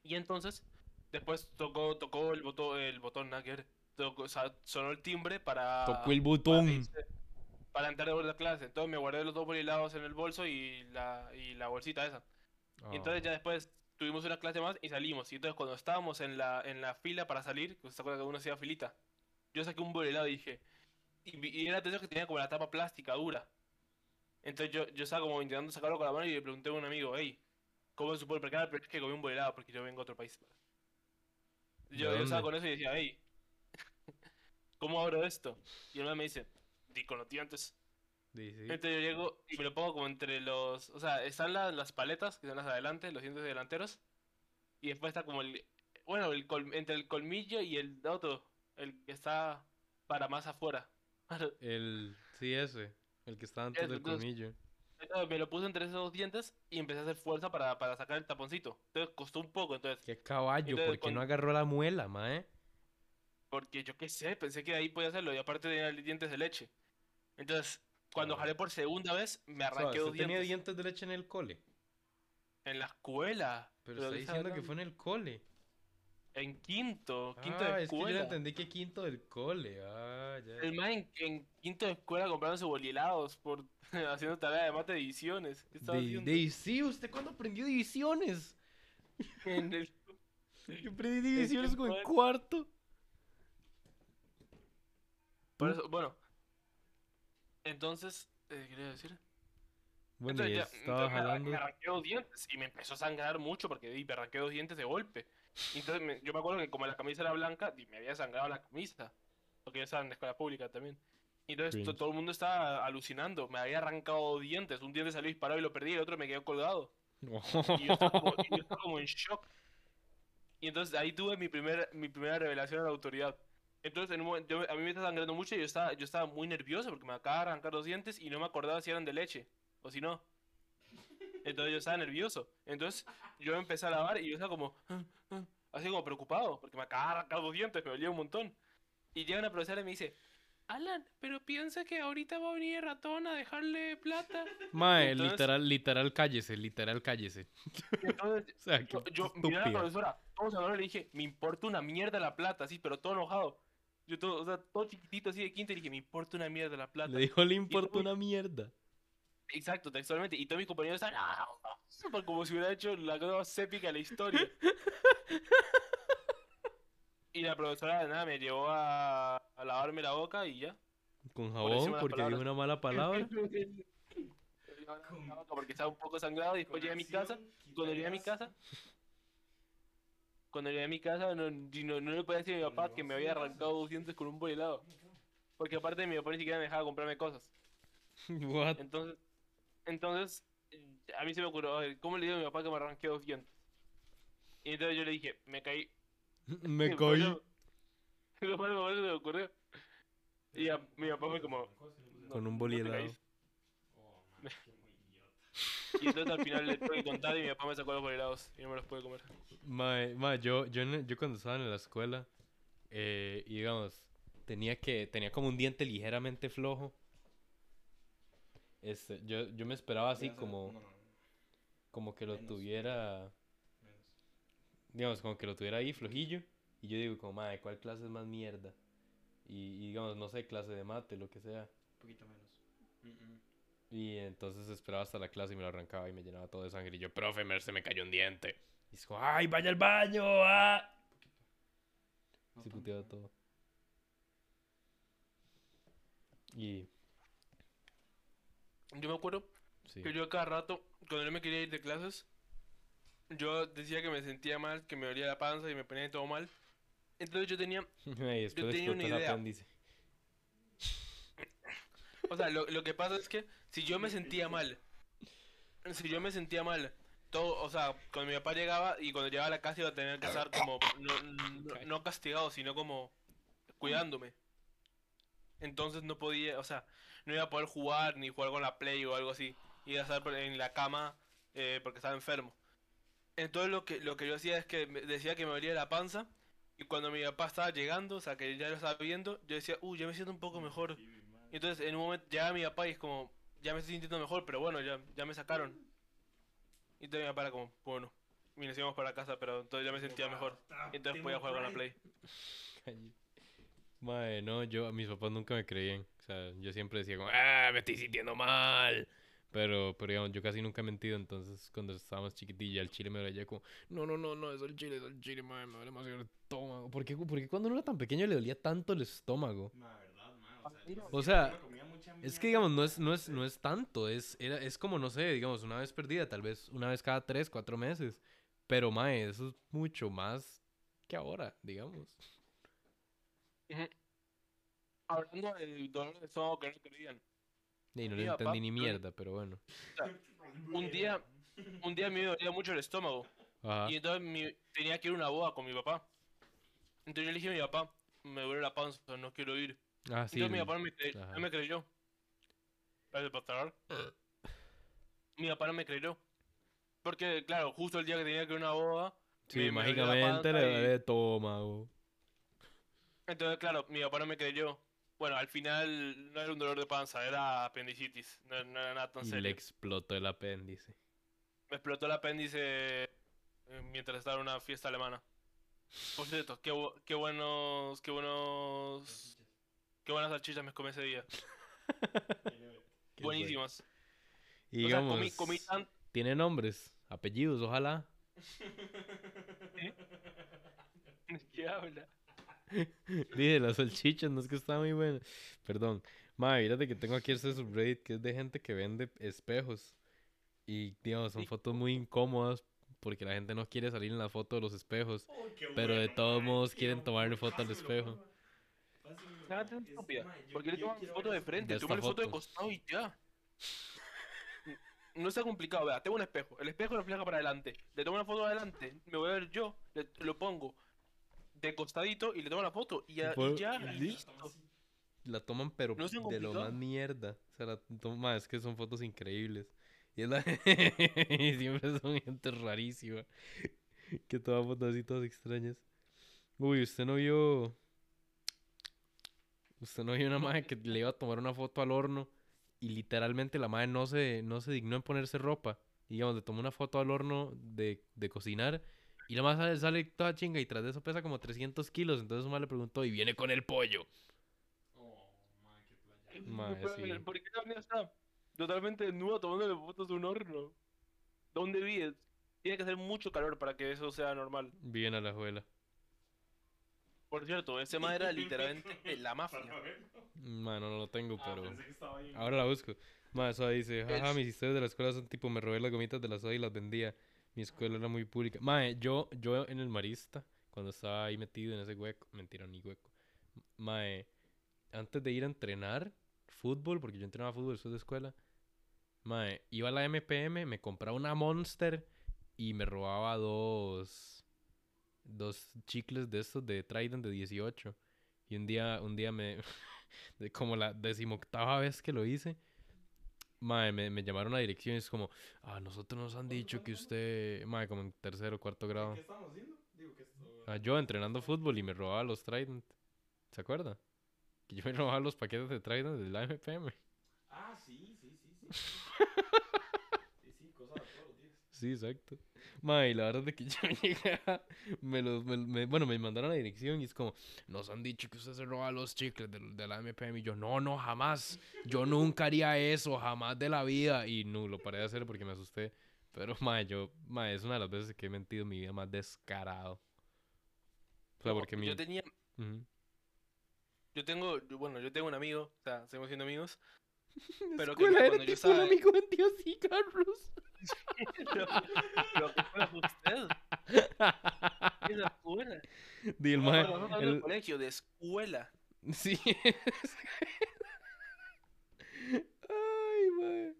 Y entonces, después tocó, tocó el botón, el botón, ver. Tocó- o sea, sonó el timbre para. Tocó el para botón. irse- Para entrar de vuelta a clase. Entonces me guardé los dos bolerados en el bolso y la, y la bolsita esa. Y entonces Ah. ya después tuvimos una clase más y salimos. Y entonces cuando estábamos en la, en la fila para salir, se acuerda que uno hacía filita, yo saqué un bolilado y dije, y, y era de que tenía como la tapa plástica dura. Entonces yo, yo estaba como intentando sacarlo con la mano y le pregunté a un amigo, hey, ¿cómo se puede? Porque era la primera vez que comí un porque yo vengo de otro país. ¿De Yo, yo estaba con eso y decía, hey, (laughs) ¿cómo abro esto? Y el man me dice, di con los dientes. Sí, sí. Entonces yo llego y me lo pongo como entre los. O sea, están la- las paletas, que son las de adelante, los dientes delanteros. Y después está como el. Bueno, el col- entre el colmillo y el otro. El que está para más afuera. (laughs) El, sí, ese. El que está antes del entonces- colmillo. Me lo puse entre esos dos dientes y empecé a hacer fuerza para, para sacar el taponcito. Entonces costó un poco, entonces. Qué caballo, Entonces, ¿por qué no agarró la muela, mae? Porque yo qué sé, pensé que ahí podía hacerlo. Y aparte tenía dientes de leche. Entonces, cuando Ah. jalé por segunda vez, me O sea, arranqué dos usted tenía dientes. dientes de leche en el cole. En la escuela. Pero ¿de está diciendo que fue en el cole. En quinto, quinto ah, de es que yo escuela. no entendí que quinto del cole. Ah, ya. El man en, en quinto de escuela comprándose bolilados por (laughs) haciendo tarea de mate de divisiones. ¿Qué estaba De, haciendo? de- sí, ¿usted cuándo aprendió divisiones? (laughs) En el- (laughs) Yo aprendí divisiones con el cuarto. Por eso, bueno. Entonces, eh, ¿qué quería decir? Bueno, y Entonces ya- estaba entonces me, jalando. me arranqué dos dientes y me empezó a sangrar mucho porque me arranqué dos dientes de golpe. Y Entonces me- yo me acuerdo que como la camisa era blanca, me había sangrado la camisa. Porque yo estaba en la escuela pública también. Y entonces to- todo el mundo estaba alucinando. Me había arrancado dientes. Un diente salió disparado y lo perdí, el otro me quedó colgado. Y yo estaba como, y yo estaba como en (laughs) shock. Y entonces ahí tuve mi, primer, mi primera revelación a la autoridad. Entonces en un momento, yo- a mí me estaba sangrando mucho y yo estaba, yo estaba muy nervioso porque me acaba de arrancar los dientes y no me acordaba si eran de leche o si no. Entonces yo estaba nervioso. Entonces yo empecé a lavar y yo estaba como, "Ah, ah", así como preocupado porque me acaba de arrancar los dientes, me dolía un montón. Y llega una profesora y me dice, Alan, pero piensa que ahorita va a venir el ratón a dejarle plata. Mae, Entonces- literal, literal, cállese, literal, cállese. Entonces, (laughs) O sea, yo, yo miré a la profesora, todos hablando y le dije, me importa una mierda la plata, sí, pero todo enojado. Yo todo, o sea, todo chiquitito así de quinto y le dije, me importa una mierda la plata. Le dijo, le importa una mierda. Exacto, textualmente. Y todos mis compañeros estaban, "Ah, ah", súper como si hubiera hecho la cosa más épica de la historia. (laughs) y la profesora de nada me llevó a, a lavarme la boca y ya. Con Por jabón, porque dijo una mala palabra. (laughs) Porque estaba un poco sangrado y después llegué a mi casa. Cuando llegué a mi casa, cuando llegué a mi casa, no, no, no le podía decir a mi papá que me había arrancado dos dientes con un bol helado. Porque aparte mi papá ni siquiera me dejaba comprarme cosas. (laughs) What? Entonces, entonces, a mí se me ocurrió, a ver, ¿cómo le digo a mi papá que me arranqué dos dientes? Y entonces yo le dije, me caí. (laughs) Me caí. (laughs) Lo lo más se me ocurrió. Y a, mi papá fue como... Con un "No boli te helado. caíste". (laughs) Y entonces al final le tuve que contar y mi papá me sacó los helados y no me los pude comer. Mae, mae, yo, yo, yo cuando estaba en la escuela, eh, digamos, tenía que, tenía como un diente ligeramente flojo. Este, yo, yo me esperaba así como, como que lo menos. tuviera, digamos, como que lo tuviera ahí flojillo. Y yo digo, como, madre, ¿cuál clase es más mierda? Y, y digamos, no sé, clase de mate, lo que sea. Un poquito menos. Y entonces esperaba hasta la clase y me lo arrancaba y me llenaba todo de sangre. Y yo, profe, me- se me cayó un diente. Y como, ¡ay, vaya al baño! ¡Ah! No Se puteaba ¿no? todo. Y Yo me acuerdo sí. que yo cada rato, cuando yo me quería ir de clases, yo decía que me sentía mal, que me dolía la panza y me ponía todo mal. Entonces yo tenía, (laughs) y después tenía una idea. o sea, lo, lo que pasa es que si yo me sentía mal, si yo me sentía mal, todo, o sea, cuando mi papá llegaba y cuando llegaba a la casa iba a tener que estar como, no, no, no castigado, sino como cuidándome. Entonces no podía, o sea, no iba a poder jugar ni jugar con la Play o algo así. Iba a estar por- en la cama eh, porque estaba enfermo. Entonces lo que, lo que yo hacía es que me- decía que me dolía la panza y cuando mi papá estaba llegando, o sea, que ya lo estaba viendo, yo decía, uy, ya me siento un poco mejor. Y entonces en un momento llega mi papá y es como, ya me estoy sintiendo mejor, pero bueno, ya, ya me sacaron. Y entonces mi papá era como, bueno, y nos íbamos para casa, pero entonces ya me sentía mejor. Y entonces podía jugar con la Play. (laughs) Mae, no, yo, a mis papás nunca me creían. Sea, yo siempre decía como, ¡ah, me estoy sintiendo mal! Pero, pero digamos, yo casi nunca he mentido, entonces cuando estábamos chiquitilla, el chile me dolía como, no, no, no, no, es el chile, es el chile, mae, me duele demasiado el estómago. ¿Por qué, por qué cuando uno era tan pequeño le dolía tanto el estómago? Ma, verdad, ma, o sea, O sea, Es que, digamos, no es, no es, no es tanto, es, era, es como, no sé, digamos, una vez perdida, tal vez una vez cada tres, cuatro meses. Pero, mae, eso es mucho más que ahora, digamos. Hablando del dolor de estómago que no creían. Y no papá, entendí ni mierda, pero bueno. Un día, un día me dolía mucho el estómago. Ajá. Y entonces mi- tenía que ir a una boda con mi papá. Entonces yo le dije a mi papá, me duele la panza, no quiero ir. Ah, sí. Entonces mi papá no me, cre- ajá. no me creyó. Mi papá no me creyó. Porque, claro, justo el día que tenía que ir a una boda, Sí, me- me mágicamente le duele el estómago. entonces, claro, mi papá no me creyó. Bueno, al final no era un dolor de panza, era apendicitis. No, no era nada tan Y le serio. explotó el apéndice. Me explotó el apéndice eh, mientras estaba en una fiesta alemana. Por cierto, qué, bu- qué buenos, qué buenos, qué buenas salchichas me comí ese día. (laughs) Buenísimas. Y O sea, comí, comí tan... tiene nombres, apellidos, ojalá. (laughs) ¿Qué habla? (laughs) Dije, las salchichas, no es que está muy buena. Perdón. Madre, fíjate que tengo aquí este subreddit que es de gente que vende espejos. Y, digamos, son Sí. fotos muy incómodas porque la gente no quiere salir en la foto de los espejos. Qué Pero de bueno, todos ma, modos quieren bueno, tomarle foto al espejo. Nada tan es- estúpida. ma, yo- ¿Por qué le toman foto de frente? De Toma esta foto de costado y ya. No está complicado, vea, tengo un espejo. El espejo refleja para adelante. Le tomo una foto de adelante, me voy a ver yo, le- lo pongo de costadito y le tomo la foto. Y ya, y listo. La toman, pero No de lo más mierda. O sea, la toma, es que son fotos increíbles. Y, es la... (laughs) y siempre son gente rarísima. que toma fotos así todas extrañas. Uy, usted no vio. Usted no vio una madre que le iba a tomar una foto al horno y literalmente la madre no se, no se dignó en ponerse ropa. Y digamos, le tomó una foto al horno de, de cocinar y la madre sale, sale toda chinga y tras de eso pesa como 300 kilos. Entonces su madre le preguntó, ¿y viene con el pollo? Oh, mae, qué playa. Pero, sí. ¿Por qué la está totalmente desnuda tomándole fotos de un horno? ¿Dónde vives? Tiene que hacer mucho calor para que eso sea normal. Bien a la juela. Por cierto, ese madre era literalmente la mafia. Mano, no lo tengo, Ah, pero... Ahora la busco. Más eso dice, jaja, mis historias de la escuela son tipo, me robé las gomitas de la soda y las vendía. Mi escuela era muy pública. Mae, yo, yo en el Marista, cuando estaba ahí metido en ese hueco, mentira, ni hueco. Mae, antes de ir a entrenar fútbol, porque yo entrenaba fútbol después de escuela, mae, iba a la MPM, me compraba una Monster y me robaba dos, dos chicles de estos de Trident de 18. Y un día, un día me, (laughs) como la decimoctava vez que lo hice, mae, me, me llamaron a dirección y es como, ah, nosotros nos han ¿Cuándo, dicho que usted, mae, como en tercero o cuarto grado. ¿Qué estábamos haciendo? Digo que esto. Ah, yo entrenando fútbol y me robaba los Trident. ¿Se acuerda? Que yo me robaba los paquetes de Trident de la MPM. Ah, sí, sí, sí, sí. (laughs) sí, sí, cosas de todos los días. Sí, exacto. Mae, la verdad es que (laughs) yo llegué me los, me- me- bueno, me mandaron a dirección y es como, nos han dicho que usted se roba los chicles de, de la MPM y yo, no, no, jamás. Yo nunca haría eso, jamás de la vida. Y no, lo paré de hacer porque me asusté. Pero, mae, yo, mae, es una de las veces que he mentido en mi vida más descarado. O sea, No, porque mi... Yo tenía, yo tengo, bueno, yo tengo un amigo, o sea, seguimos siendo amigos. (laughs) Pero que cuando era yo estaba- un amigo vendió cigarros. Pero, (laughs) pero ¿qué escuela fue usted? ¿Qué escuela? Di el No, mae, pero nosotros hablando de el- colegio, de escuela. Sí. Ay, mae.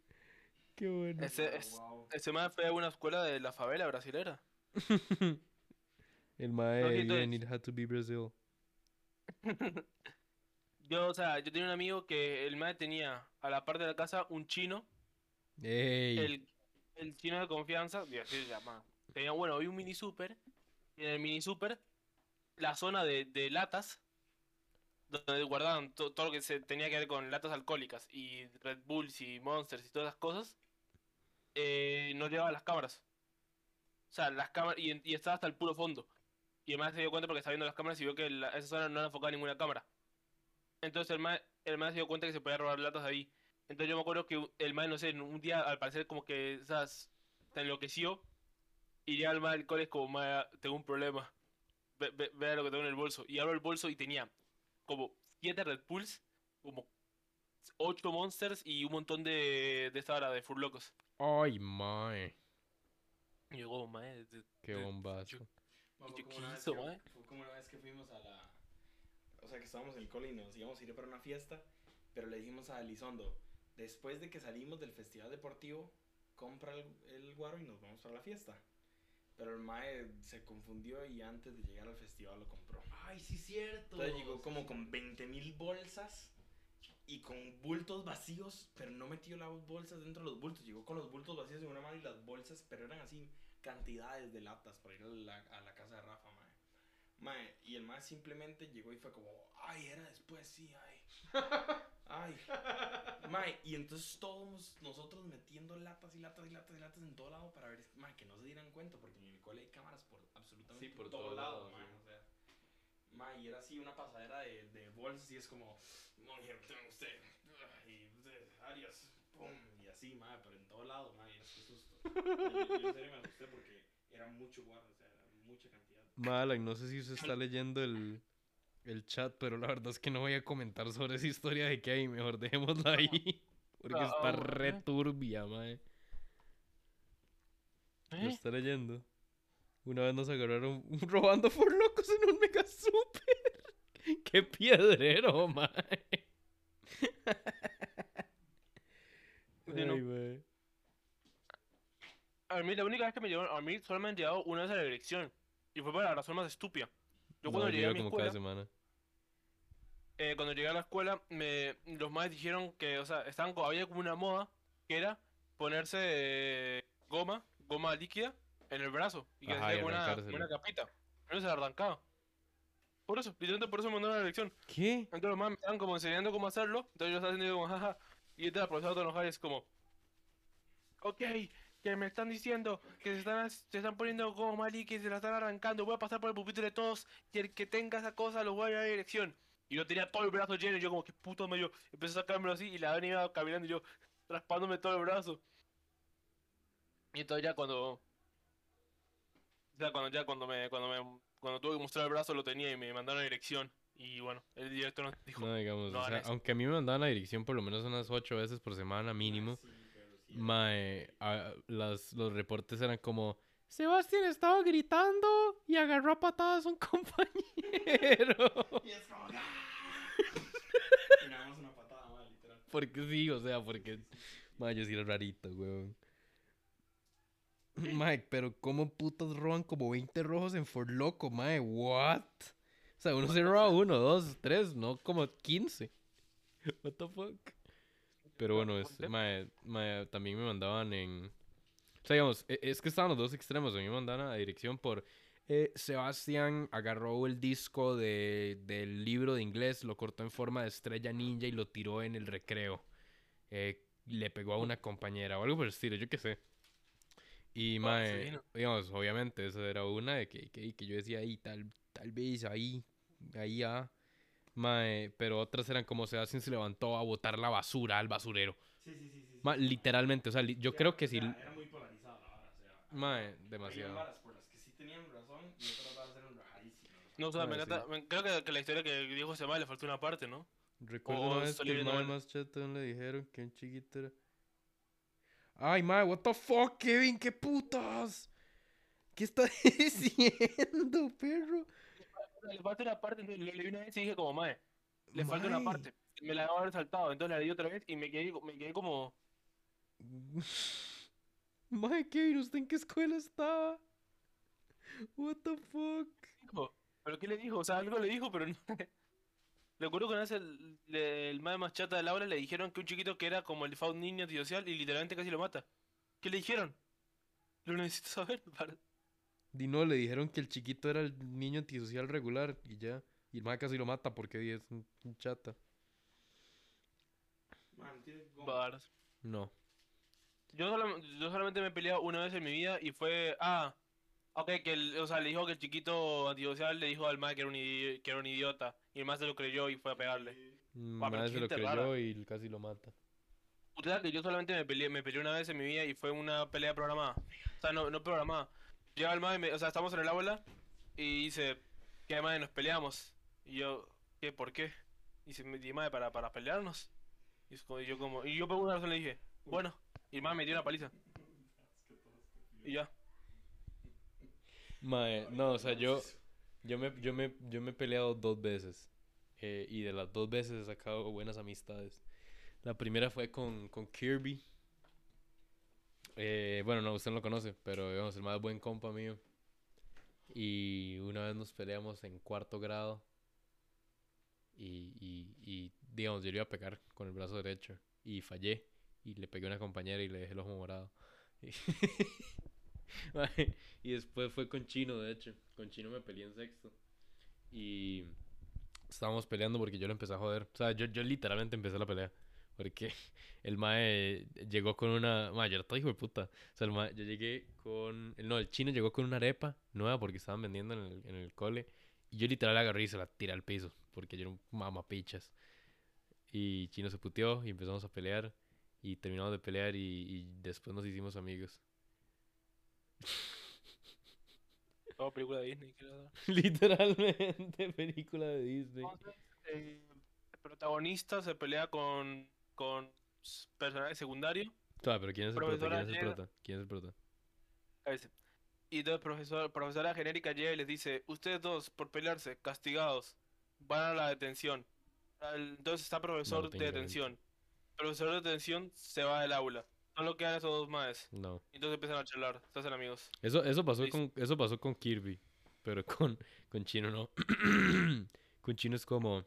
Qué bueno. Ese, es, Wow. ese man fue a una escuela de la favela brasilera. El mae Ok, de entonces- bien, it had to be Brazil. Yo, o sea, yo tenía un amigo que el man tenía a la parte de la casa un chino. Ey. El, el chino de confianza, y así se llama. Tenía, bueno, había un mini super. Y en el mini super, la zona de, latas, donde guardaban to- todo lo que se tenía que ver con latas alcohólicas y Red Bulls y Monsters y todas esas cosas, eh, no llevaba las cámaras. O sea, las cámaras, y, estaba hasta el puro fondo. Y el man se dio cuenta porque estaba viendo las cámaras y vio que la- esa zona no era enfocada ninguna cámara. Entonces el man, el se dio cuenta que se podía robar latas ahí. Entonces yo me acuerdo que el man, no sé, un día al parecer como que esas se enloqueció y ya el man del cole es como, "Ma, tengo un problema. Ve, ve- vea lo que tengo en el bolso. Y abro el bolso y tenía como 7 Red Bulls, como 8 Monsters y un montón de, de esta hora de Furlocos. Ay, mae. Y yo como, mae, de- Qué de- bombazo. yo- Bueno, ¿Y fue qué como una vez hizo, que- mae? Fue como una vez que fuimos a la. O sea, que estábamos en el cole y nos íbamos a ir para una fiesta. Pero le dijimos a Elizondo: después de que salimos del festival deportivo, compra el, el guaro y nos vamos para la fiesta. Pero el mae se confundió y antes de llegar al festival lo compró. Ay, sí, cierto. Entonces llegó como con 20 mil bolsas y con bultos vacíos, pero no metió las bolsas dentro de los bultos. Llegó con los bultos vacíos en una mano y las bolsas, pero eran así cantidades de latas para ir a la, a la casa de Rafa, mae. Mae, y el mae simplemente llegó y fue como, ay, era después, sí, ay. (laughs) Ay. (laughs) Mae, y entonces todos nosotros metiendo latas y latas y latas y latas en todo lado para ver, mae, que no se dieran cuenta, porque en el cole hay cámaras por absolutamente Sí, por todo, todo lado, lado, mae, sí. o sea. Ma, y era así una pasadera de, de bolsas y es como, no, here, tenga usted, y usted, Arias, pum, y así, ma, pero en todo lado, ma, y es que susto. (laughs) Yo, yo en serio me asusté porque era mucho guarda, o sea, era mucha cantidad. Malan, no sé si usted está leyendo el, el chat, pero la verdad es que no voy a comentar sobre esa historia de que hay. Mejor dejémosla ahí. (laughs) Porque está re turbia, mae. Lo ¿Eh? está leyendo. Una vez nos agarraron (laughs) robando por locos en un mega super. (laughs) Qué piedrero, mae. Ay. A mí la única vez que me llevaron, a mí solo me han llevado una vez a la dirección. Y fue para la razón más estúpida. Yo No, cuando llegué llega a mi como cada escuela, semana. eh, cuando llegué a la escuela, me, los maestros dijeron que, o sea, estaban, había como una moda que era ponerse eh, goma, goma líquida, en el brazo. Y que Ajá, y una, una capita. No se la arrancaba. por eso, literalmente por eso me mandaron a la dirección. ¿Qué? Entonces los más me estaban como enseñando cómo hacerlo, entonces yo estaba haciendo como jaja, y entonces la profesora de enojar y es como, ok, que me están diciendo que se están, se están poniendo como mal y que se la están arrancando, voy a pasar por el pupitre de todos y el que tenga esa cosa lo voy a llevar a la dirección. Y yo tenía todo el brazo lleno y yo como, que puto medio, empecé a sacármelo así y la ven iba caminando y yo raspándome todo el brazo. Y entonces ya cuando, o sea, cuando ya cuando me, cuando me, cuando tuve que mostrar el brazo lo tenía y me mandaron a la dirección. Y bueno, el director nos dijo, No, digamos, no o sea, aunque a mí me mandaban la dirección por lo menos unas ocho veces por semana mínimo, pero sí. Mae, a- las, los reportes eran como, Sebastián estaba gritando y agarró a patadas a un (laughs) compañero. Y es como. ¡ah! (laughs) y nada una patada mal, literal. Porque sí, o sea, porque, mae, yo sí era rarito, weón. Mae, pero ¿cómo putas roban como 20 rojos en For Loco, mae? What? O sea, uno se roba uno, dos, tres, no como 15. What the fuck? Pero bueno, es, mae, mae, también me mandaban en... O sea, digamos, e- es que estaban los dos extremos. A mí me mandaban a la dirección por... eh, Sebastián agarró el disco de, del libro de inglés, lo cortó en forma de estrella ninja y lo tiró en el recreo. Eh, le pegó a una compañera o algo por el estilo, yo qué sé. Y, Ah, mae, fino. digamos, obviamente, esa era una de que, que, que yo decía ahí, tal, tal vez, ahí, ahí, ah. Mae, pero otras eran como Sebastián se levantó a botar la basura al basurero. Sí, sí, sí. sí, sí. Ma, literalmente, o sea, li- yo Sí, creo que sí. sea, Era muy polarizada la vara, o sea. Mae, demasiado. varas por las que sí tenían razón y otras varas eran rajadísimas. No, o sea, Ah, me sí. encanta, me- creo que, que la historia que dijo José le faltó una parte, ¿no? Recuerdo O una vez estoy que el mae más chatón le dijeron que un chiquito era... Ay, mae, what the fuck, Kevin, qué putas. ¿Qué está (laughs) diciendo, perro? Le falta una parte, entonces le leí una vez y dije como, mae, le falta una parte. Me la debo haber saltado, entonces la leí otra vez y me quedé, me quedé como, (laughs) Mae, Kevin, ¿usted en qué escuela estaba? What the fuck? ¿pero qué le dijo? O sea, algo le dijo, pero no. (laughs) Recuerdo que una vez el, le- el mae más chata del aula le dijeron que un chiquito que era como el Faun niño antisocial y literalmente casi lo mata. ¿Qué le dijeron? Lo necesito saber. (laughs) para- Di no, le dijeron que el chiquito era el niño antisocial regular y ya. Y el mae casi lo mata porque di, es un, un chata. Man, varas. No. Yo, solam- yo solamente me he peleado una vez en mi vida y fue. Ah, ok, que el, o sea, le dijo que el chiquito antisocial le dijo al mae que era un, que era un idiota. Y el mae se lo creyó y fue a pegarle. Mm, Mae qué se lo creyó rara. y casi lo mata. Usted sabe que yo solamente me peleé, me peleé una vez en mi vida y fue una pelea programada. O sea, no, no programada. Llega el mae, y me- o sea, estamos en el aula y dice, ¿qué mae nos peleamos? Y yo, ¿qué? ¿Por qué? Y dice, "Di, mae, para, para pelearnos. Y, y yo como, y yo por una razón le dije, bueno, y mae me dio una paliza. Y ya. Mae, no, o sea, yo, yo, me, yo, me, yo me he peleado dos veces. eh, y de las dos veces he sacado buenas amistades. La primera fue con, con Kirby. Eh, bueno, no, usted no lo conoce, pero digamos, el más buen compa mío. Y una vez nos peleamos en cuarto grado. Y, digamos, yo le iba a pegar con el brazo derecho. Y fallé. Y le pegué a una compañera y le dejé el ojo morado. (laughs) Y después fue con Chino, de hecho. Con Chino me peleé en sexto. Y estábamos peleando porque yo lo empecé a joder. O sea, yo, yo literalmente empecé la pelea. Porque (laughs) el mae llegó con una. Mae, yo era todo hijo de puta. O sea, el mae, yo llegué con. No, el chino llegó con una arepa nueva porque estaban vendiendo en el, en el cole. Y yo literal la agarré y se la tiré al piso. Porque yo era un mamapichas. Y chino se puteó y empezamos a pelear. Y terminamos de pelear y, y después nos hicimos amigos. Toda película de Disney, creo. (laughs) Literalmente, (laughs) película de Disney. Entonces, eh, el protagonista se pelea con, con personaje secundario. Ah, pero ¿quién es el prota? ¿Quién es el prota? ¿Quién es el prota? Y entonces profesor, profesora genérica llega y les dice, ustedes dos, por pelearse, castigados, van a la detención. Entonces está profesor tengo de detención. Profesor de detención se va del aula. Solo quedan esos dos más. No. Entonces empiezan a charlar, se hacen amigos. Eso, eso pasó con, eso pasó con Kirby. Pero con, con Chino no. (clears throat) con Chino es como.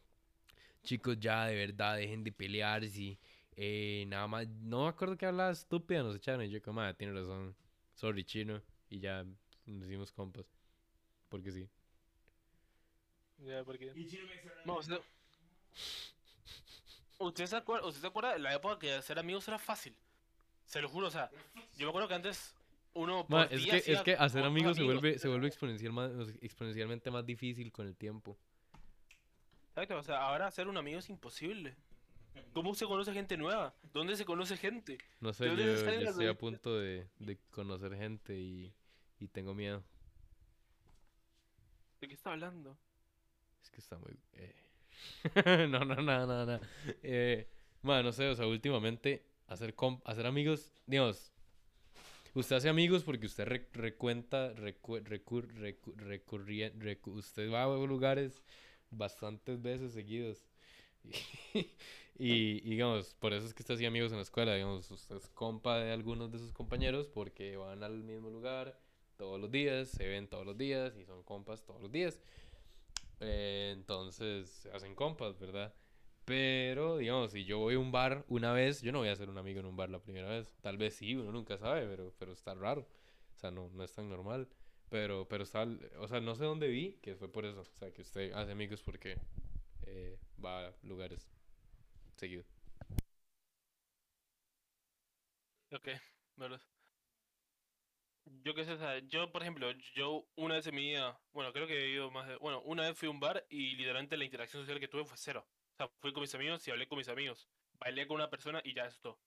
Chicos, ya de verdad, dejen de pelearse. Eh, nada más. No me acuerdo que hablaba estúpida, nos echaron. Y yo, como, ah, tiene razón. Sorry, Chino. Y ya nos hicimos compas. Porque sí. Ya, porque... Y Chino me No, usted... (laughs) ¿Usted se acuerda, usted se acuerda de la época que hacer amigos era fácil? Se lo juro, o sea, yo me acuerdo que antes uno Ma, por es que, es que hacer otros amigos se vuelve, se vuelve exponencial más, exponencialmente más difícil con el tiempo. Exacto, o sea, ahora hacer un amigo es imposible. ¿Cómo se conoce gente nueva? ¿Dónde se conoce gente? No sé, ¿De yo, estoy a punto de, de conocer gente y, y tengo miedo. ¿De qué está hablando? Es que está muy... eh. (laughs) no, no, no, no, no. Eh, no sé, o sea, últimamente hacer, comp- hacer amigos, digamos, usted hace amigos porque usted re- recuenta, recu- recur- recu- recurría- recu- usted va a lugares bastantes veces seguidos. (laughs) Y, digamos, por eso es que usted hacía amigos en la escuela, digamos, usted es compa de algunos de sus compañeros porque van al mismo lugar todos los días, se ven todos los días y son compas todos los días. Eh, entonces hacen compas, ¿verdad? Pero, digamos, si yo voy a un bar una vez, yo no voy a hacer un amigo en un bar la primera vez. Tal vez sí, uno nunca sabe, pero, pero está raro. O sea, no, no es tan normal. Pero, pero está, o sea, no sé dónde vi que fue por eso. O sea, que usted hace amigos porque eh, va a lugares seguido. Ok, verdad. Yo qué sé, o sea, yo por ejemplo, yo una vez en mi vida, bueno, creo que he ido más de, bueno, una vez fui a un bar y literalmente la interacción social que tuve fue cero. O sea, fui con mis amigos y hablé con mis amigos. Bailé con una persona y ya eso es todo.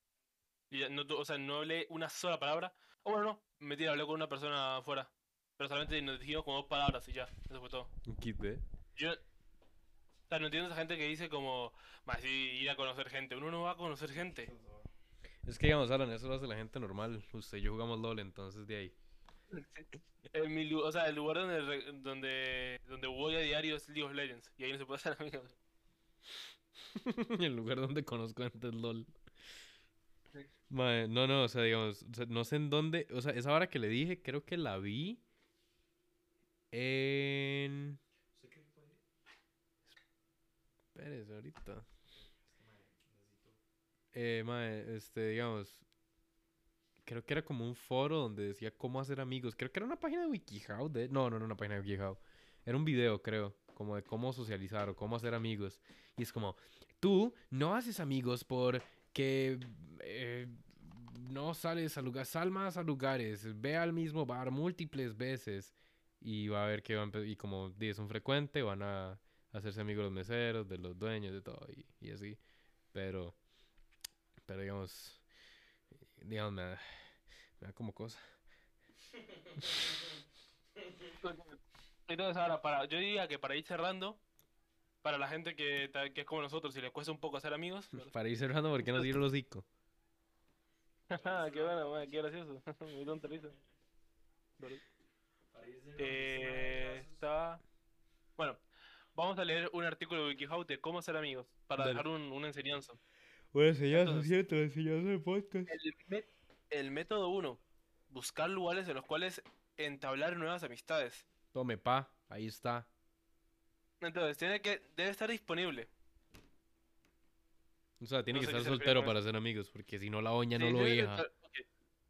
Y ya no, o sea, no hablé una sola palabra. O bueno, no, mentira, hablé con una persona afuera. Pero solamente nos dijimos como dos palabras y ya, eso fue todo. Kit, ¿eh? Yo, o sea, no entiendo a esa gente que dice como, más sí, ir a conocer gente. Uno no va a conocer gente. Es que, digamos, Alan, eso lo hace la gente normal. Usted y yo jugamos LOL, entonces de ahí. En mi, o sea, el lugar donde, donde, donde voy a diario es League of Legends. Y ahí no se puede hacer amigos. (laughs) el lugar donde conozco gente es LOL. Mae, no, no, o sea, digamos, o sea, no sé en dónde, o sea, esa hora que le dije, creo que la vi en... Espérese ahorita. Eh, mae, este, digamos, creo que era como un foro donde decía cómo hacer amigos. Creo que era una página de WikiHow. De... No, no era una página de WikiHow. Era un video, creo, como de cómo socializar o cómo hacer amigos. Y es como, tú no haces amigos porque eh, no sales a lugares, sal más a lugares, ve al mismo bar múltiples veces y va a ver que van, y como di, son frecuentes, van a hacerse amigos de los meseros, de los dueños, de todo y, y así. Pero, pero digamos, digamos, me da, me da como cosa. Entonces ahora, para, yo diría que para ir cerrando, para la gente que, que es como nosotros y les cuesta un poco hacer amigos. (laughs) Para ir cerrando, ¿por qué no seguir el hocico? (laughs) qué bueno, man, qué gracioso. (laughs) Muy tonta risa. Eh, está... Bueno, vamos a leer un artículo de WikiHow de cómo hacer amigos, para Dale. dejar un- una enseñanza. Bueno, enseñanza, Entonces- cierto, enseñanza de podcast. El, mé- el método 1, buscar lugares en los cuales entablar nuevas amistades. Tome, pa, ahí está. Entonces, tiene que, debe estar disponible. O sea, tiene No que sé qué estar se refiere soltero con para ser amigos, porque si no la oña no Sí, lo deja. estar-.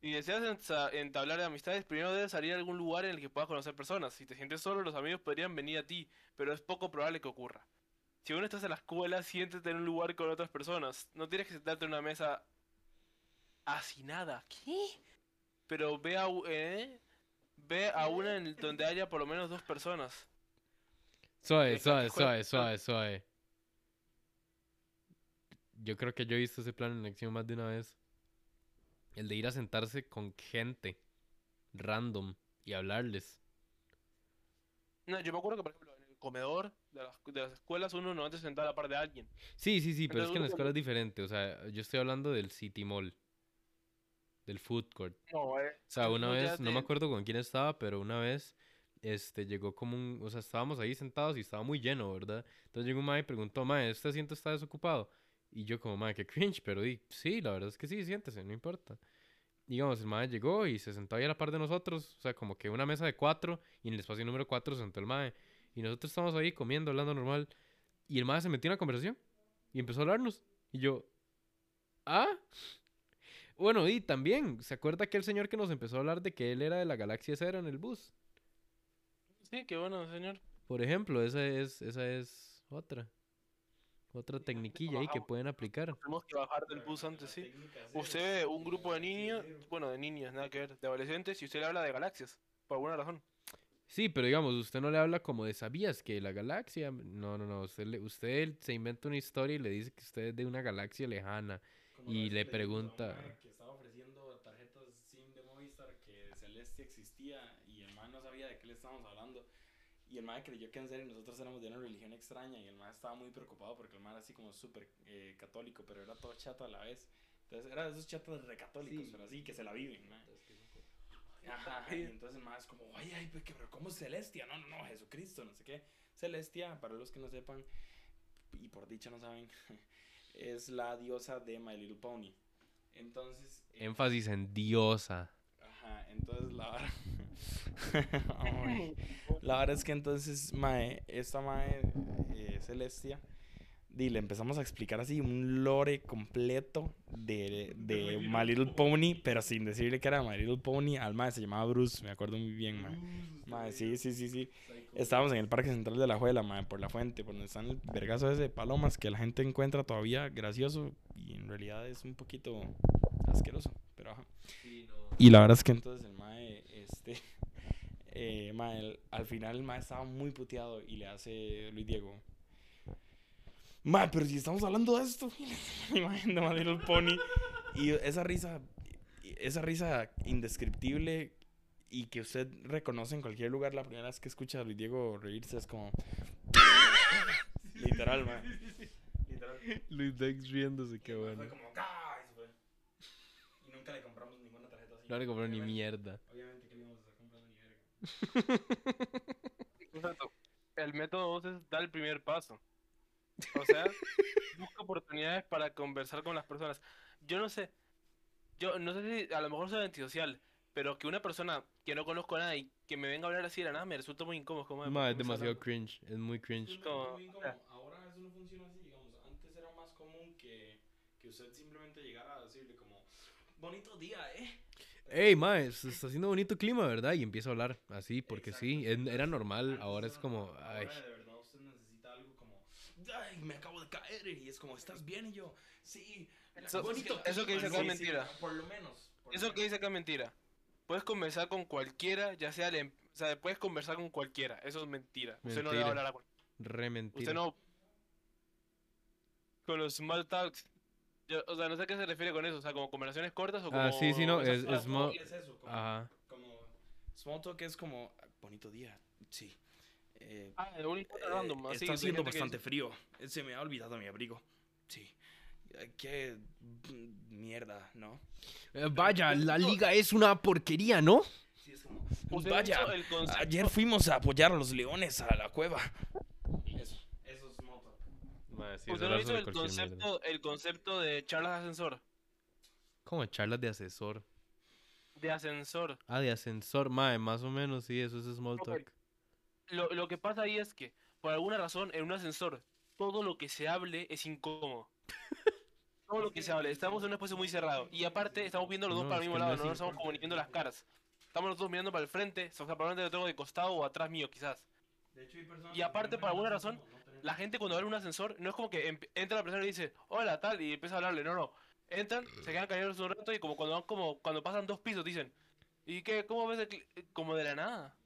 Si deseas entablar amistades, primero debes salir a algún lugar en el que puedas conocer personas. Si te sientes solo, los amigos podrían venir a ti, pero es poco probable que ocurra. Si aún estás en la escuela, siéntete en un lugar con otras personas. No tienes que sentarte en una mesa hacinada. ¿Qué? Pero ve a, ¿eh? ve a una en donde haya por lo menos dos personas. Suave, suave, suave, suave, suave. Yo creo que yo he visto ese plan en acción más de una vez. El de ir a sentarse con gente random y hablarles. No, yo me acuerdo que, por ejemplo, en el comedor de las, de las escuelas uno no se sentaba a la par de alguien. Sí, sí, sí, pero es que en la escuela es diferente. O sea, yo estoy hablando del City Mall. Del food court. No, eh. O sea, una vez, no me acuerdo con quién estaba, pero una vez este, llegó como un, o sea, estábamos ahí sentados y estaba muy lleno, ¿verdad? Entonces llegó un mae y preguntó, mae, ¿este asiento está desocupado? Y yo como, mae, qué cringe, pero di, sí, la verdad es que sí, siéntese, no importa. Digamos, el mae llegó y se sentó ahí a la par de nosotros, o sea, como que una mesa de cuatro, y en el espacio número cuatro se sentó el mae. Y nosotros estábamos ahí comiendo, hablando normal, y el mae se metió en la conversación y empezó a hablarnos. Y yo, ¿ah? Bueno, y también, ¿se acuerda aquel señor que nos empezó a hablar de que él era de la galaxia cero en el bus? Sí, qué bueno, señor. Por ejemplo, esa es, esa es otra. Otra tecniquilla ahí que pueden aplicar. Tenemos que bajar del bus antes, sí. Usted ve un grupo de niños, bueno, de niños, nada que ver, de adolescentes, y usted le habla de galaxias, por alguna razón. Sí, pero digamos, usted no le habla como de sabías que la galaxia. No, no, no. Usted, le- usted se inventa una historia y le dice que usted es de una galaxia lejana. Como Y le pregunta- que estaba ofreciendo tarjetas SIM de Movistar que Celestia existía y el no sabía de qué le estábamos hablando. Y el mae creyó que en serio nosotros éramos de una religión extraña y el mae estaba muy preocupado porque el mae era así como súper eh, católico, pero era todo chato a la vez. Entonces era de esos chatos recatólicos, Sí. pero así que se la viven, mae. Ajá, y entonces más es como, ay, ay, pues, pero ¿cómo es Celestia? No, no, no, Jesucristo, no sé qué. Celestia, para los que no sepan, y por dicha no saben, (laughs) es la diosa de My Little Pony. Entonces... eh, Énfasis en diosa. Ajá, entonces la (laughs) (laughs) la verdad es que entonces, mae, esta mae, eh, Celestia, di, le empezamos a explicar así un lore completo de, de My Little Pony, pero sin decirle que era My Little Pony. Al mae se llamaba Bruce, me acuerdo muy bien, mae. Mae, sí, sí, sí, sí. Estábamos en el Parque Central de la Juela, mae, por la fuente, por donde están el vergazo ese de palomas que la gente encuentra todavía gracioso y en realidad es un poquito asqueroso, pero ajá. Y la verdad es que entonces el este, (laughs) eh, el- al final el mae estaba muy puteado y le hace Luis Diego. Mae, pero si estamos hablando de esto, (laughs) la imagen de My Little Pony. Y esa risa, esa risa indescriptible y que usted reconoce en cualquier lugar la primera vez que escucha a Luis Diego reírse es como... (laughs) Literal, mae. Literal. Luis Dex riéndose, qué Y bueno. Fue como, ¡ah! Y nunca le compramos ninguna tarjeta así. No le compró ni mierda. Obviamente que le íbamos a estar comprando ni verga. Exacto. El método 2 es dar el primer paso. O sea, (laughs) busca oportunidades para conversar con las personas. Yo no sé, yo no sé si a lo mejor soy antisocial, pero que una persona que no conozco a nada y que me venga a hablar así de la nada me resulta muy incómodo. Como, Ma, es ¿por qué me está demasiado hablando? cringe. Es muy cringe. Es como- muy. Ahora eso no funciona así, digamos. Antes era más común que, que usted simplemente llegara a decirle como, bonito día, ¿eh? Ey, mae, se está haciendo bonito clima, ¿verdad? Y empieza a hablar así, porque Exacto, sí, es- era normal, ahora es como, ay, Ahora de verdad usted necesita algo como, ay, me acabo de caer y es como, ¿estás bien? Y yo, sí. Eso- bonito eso que dice clima". acá es mentira. por lo menos. por lo Eso que menos. dice acá es mentira. Puedes conversar con cualquiera, ya sea, el em- o sea, puedes conversar con cualquiera. Eso es mentira. Usted no le va a Mentira. hablar a cualquiera. re mentira. Usted no. Con los small talks. Yo- o sea, no sé a qué se refiere con eso. O sea, como conversaciones cortas o como. Ah, sí, sí, no, es- es small- Es eso, como, Ajá. como, small talk es como, bonito día, sí. Eh, Ah, un random. Eh, así, está haciendo que bastante frío. Eh, Se me ha olvidado mi abrigo. Sí. Eh, Qué mierda, ¿no? Eh, vaya, la liga es una porquería, ¿no? Sí, es como. Usted Vaya, ayer fuimos a apoyar a los leones a la cueva. Eso, eso es small talk. Mae, sí, Usted eso no hizo el mierda. concepto, el concepto de charlas de ascensor. Como charlas de asesor. De ascensor. Ah, de ascensor, mae, más o menos, sí, eso es small talk. Lo, lo que pasa ahí es que, por alguna razón, en un ascensor, todo lo que se hable es incómodo. (laughs) todo lo que se hable. Estamos en un espacio muy cerrado. Y aparte, estamos viendo los dos para el mismo lado, no nos estamos como ni viendo las caras. Estamos los dos mirando para el frente, o sea, probablemente lo tengo de costado o atrás mío, quizás. De hecho, hay personas Y aparte, por alguna razón, La gente cuando abre un ascensor, no es como que entra la persona y dice, hola, tal, y empieza a hablarle, no, no. Entran, se quedan callados un rato y como cuando van como, cuando pasan dos pisos, dicen, ¿y qué? ¿Cómo ves el cli-?" Como de la nada.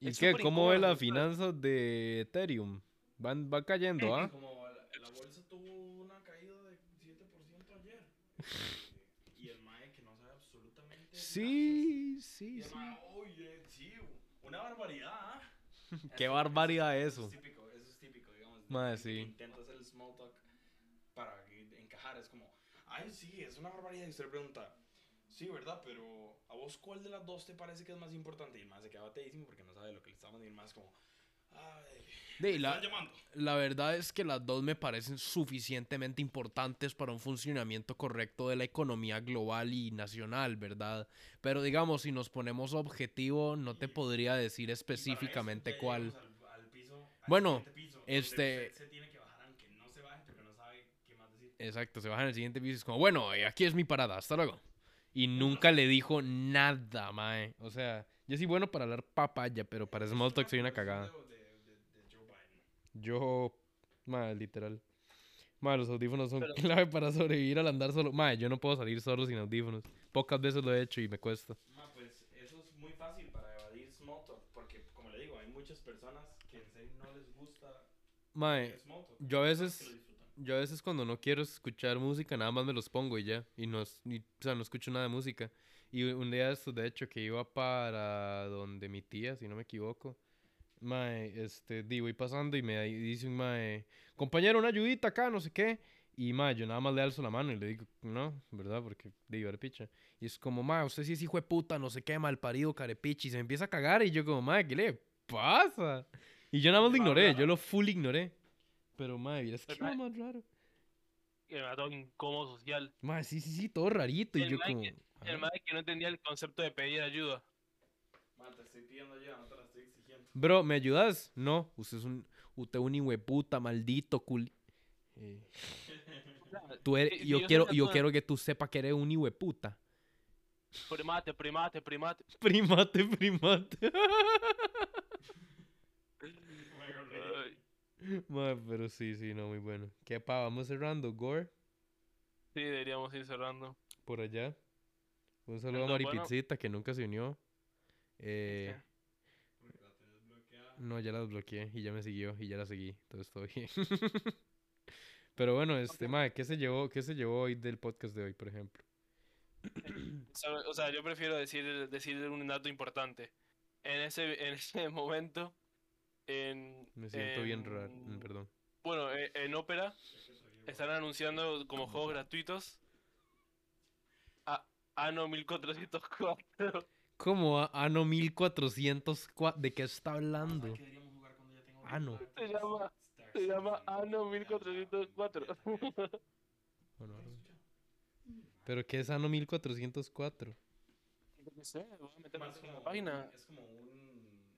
¿Y Es qué? ¿Cómo ve las finanzas de Ethereum? Van, va cayendo, ¿ah? (laughs) Como la, la bolsa tuvo una caída de 7% ayer. (laughs) y el mae que no sabe absolutamente. Sí, nada. sí, Y el sí. mae, oye, sí, una barbaridad. ¿ah?". (laughs) Qué Eso- barbaridad eso es que sí. Intenta hacer el small talk para encajar. Es como, ay, sí, es una barbaridad. Y usted le pregunta, sí, ¿verdad? Pero ¿a vos cuál de las dos te parece que es más importante? Y el más se queda bateísimo porque no sabe lo que le estamos diciendo. más como, ay, De, la, llamando. la verdad es que las dos me parecen suficientemente importantes para un funcionamiento correcto de la economía global y nacional, ¿verdad? Pero digamos, si nos ponemos objetivo, no te podría decir específicamente cuál. al- al piso- al Bueno, piso, este- usted se tiene que bajar aunque no se baje porque no sabe qué más decir. Exacto, se baja en el siguiente piso y es como, bueno, eh, aquí es mi parada, hasta luego. Y nunca le dijo nada, mae. O sea, yo soy bueno para hablar papaya, pero para small talk soy una cagada. De, de- de Yo, madre, literal. Madre, los audífonos son Pero- (laughs) clave para sobrevivir al andar solo. Madre, yo no puedo salir solo sin audífonos. Pocas veces lo he hecho y me cuesta. Ma, pues eso es muy fácil para evadir small talk, porque como le digo, hay muchas personas que en serio no les talk. yo a veces- yo a veces cuando no quiero escuchar música, nada más me los pongo y ya. Y no, ni- o sea, no escucho nada de música. Y un día de estos, de hecho, que iba para donde mi tía, si no me equivoco. Mae, este, di, voy pasando y me dice un mae, compañero, una ayudita acá, no sé qué. Y mae, yo nada más le alzo la mano y le digo, no, ¿verdad? Porque digo, picha. Y es como, mae, usted sí es hijo de puta, no sé qué, mal parido, carepichi. Y se me empieza a cagar y yo como, mae, ¿qué le pasa? Y yo nada más lo ignoré, yo lo full ignoré. Pero mira, es que mae, más raro. Que me todo incómodo social. Mae, sí, sí, sí, todo rarito. Y El yo mae como... El ajá. madre que no entendía el concepto de pedir ayuda. Ma, te estoy pidiendo ayuda, no te la estoy exigiendo. Bro, ¿me ayudas? No, usted es un... Usted es un hijueputa, maldito cul... Eh, (laughs) tú eres... Sí, Yo yo quiero, yo quiero que tú sepas que eres un hijueputa. Primate, primate, primate. Primate, primate. (laughs) (laughs) Mae, pero sí, sí, no, muy bueno. ¿Qué pa? Vamos cerrando. Gore, sí, deberíamos ir cerrando. por allá. Un saludo a Entonces, bueno. Maripizzita, que nunca se unió. Eh, no, ya la desbloqueé y ya me siguió y ya la seguí. Entonces todo bien. (laughs) Pero bueno, este, mae, ¿qué se llevó, qué se llevó hoy del podcast de hoy, por ejemplo? (clears throat) O sea, o sea, yo prefiero decir, decir un dato importante. En ese, en ese (laughs) momento, en, Me siento bien raro, en- perdón. Bueno, en, en Opera están anunciando como juegos gratuitos a Ano 1404. ¿Cómo? a- Ano 1404. ¿De qué está hablando? ¿Sabes qué deberíamos jugar cuando ya tenga Ano. audífonos? Se llama- Se llama. Ano 1404. Bueno, ¿Pero qué es Ano 1404? No sé, voy a meterme en la como página. Es como un...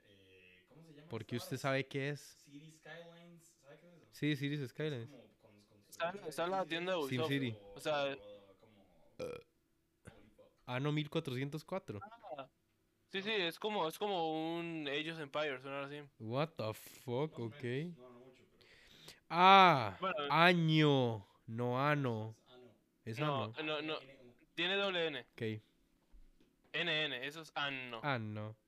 eh, ¿Cómo se llama? Porque usted sabe qué es. City Skylines, ¿sabe qué es eso? Sí, Cities Es Skylines. como con- con- Está en- está en la tienda de Ubisoft. City. O sea- fuck. Ano 1404. Sí, sí, es como, es como un Age of Empires, una así. What the fuck, ok. menos. No, no mucho, pero... Ah, Bueno, año, no ano. Es Es No, ano. no, no. Tiene doble N. Ok. NN, eso es anno. Ah, no. Ah, no.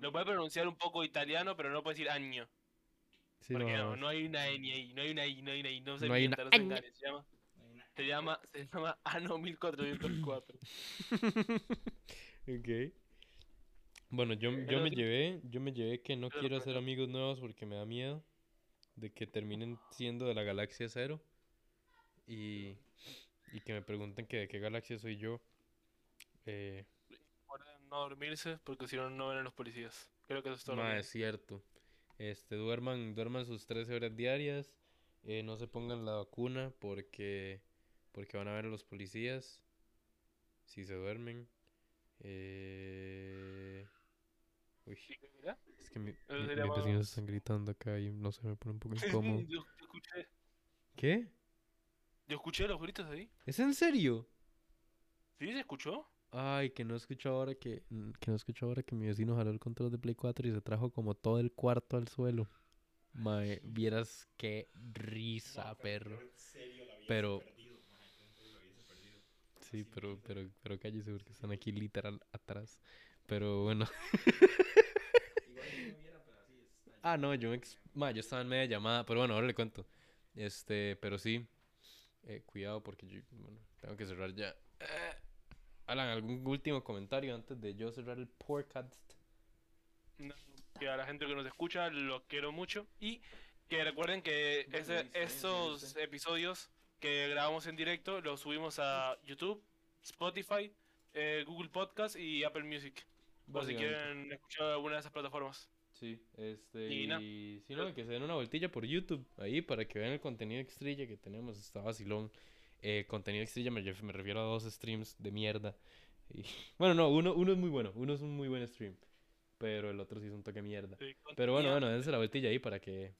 Lo puede pronunciar un poco italiano, pero no puede decir año. Sí, porque no, no hay una N ahí, no hay una I, no hay una I, no se No una no se ñ. se llama, se llama, (laughs) se llama Anno 1404. (laughs) ok. Bueno, yo, yo me llevé, yo me llevé que no quiero hacer amigos nuevos porque me da miedo de que terminen siendo de la galaxia cero y, y que me pregunten que de qué galaxia soy yo. Eh, no dormirse porque si no, no ven a los policías. Creo que eso es todo. lo ma, es cierto. Este, duerman, duerman sus 13 horas diarias. eh, no se pongan la vacuna porque, porque van a ver a los policías si se duermen. Eh, uy, es que mi, mis vecinos están gritando acá y no sé, me pone un poco (laughs) incómodo. Yo, yo escuché, ¿Qué? yo escuché los gritos ahí. ¿Es en serio? ¿Sí se escuchó? Ay, que no escucho ahora que, que no escucho ahora que mi vecino jaló el control de Play 4 y se trajo como todo el cuarto al suelo. Mae, vieras qué risa, No, pero perro. yo en serio la Pero- perdido, la. Sí, Así, pero, pero, pero cállese porque están aquí literal atrás. Pero bueno. Pero. Ah, no, yo me... ex- Ma, yo estaba en media llamada, pero bueno, ahora le cuento. Este, pero sí. eh, cuidado porque yo, bueno, tengo que cerrar ya. Alan, ¿algún último comentario antes de yo cerrar el podcast? No, que a la gente que nos escucha los quiero mucho y que recuerden que ese- esos episodios que grabamos en directo los subimos a YouTube, Spotify, eh, Google Podcast y Apple Music. Por si quieren escuchar alguna de esas plataformas. Sí, este, Y na- y si no, que se den una vueltilla por YouTube, ahí, para que vean el contenido extrilla que tenemos, está vacilón. Eh, contenido extrilla me, ref- me refiero a dos streams de mierda. Y, (laughs) bueno, no, uno, uno es muy bueno, uno es un muy buen stream, pero el otro sí es un toque mierda. Sí, Pero bueno, bueno, dense la vueltilla ahí para que,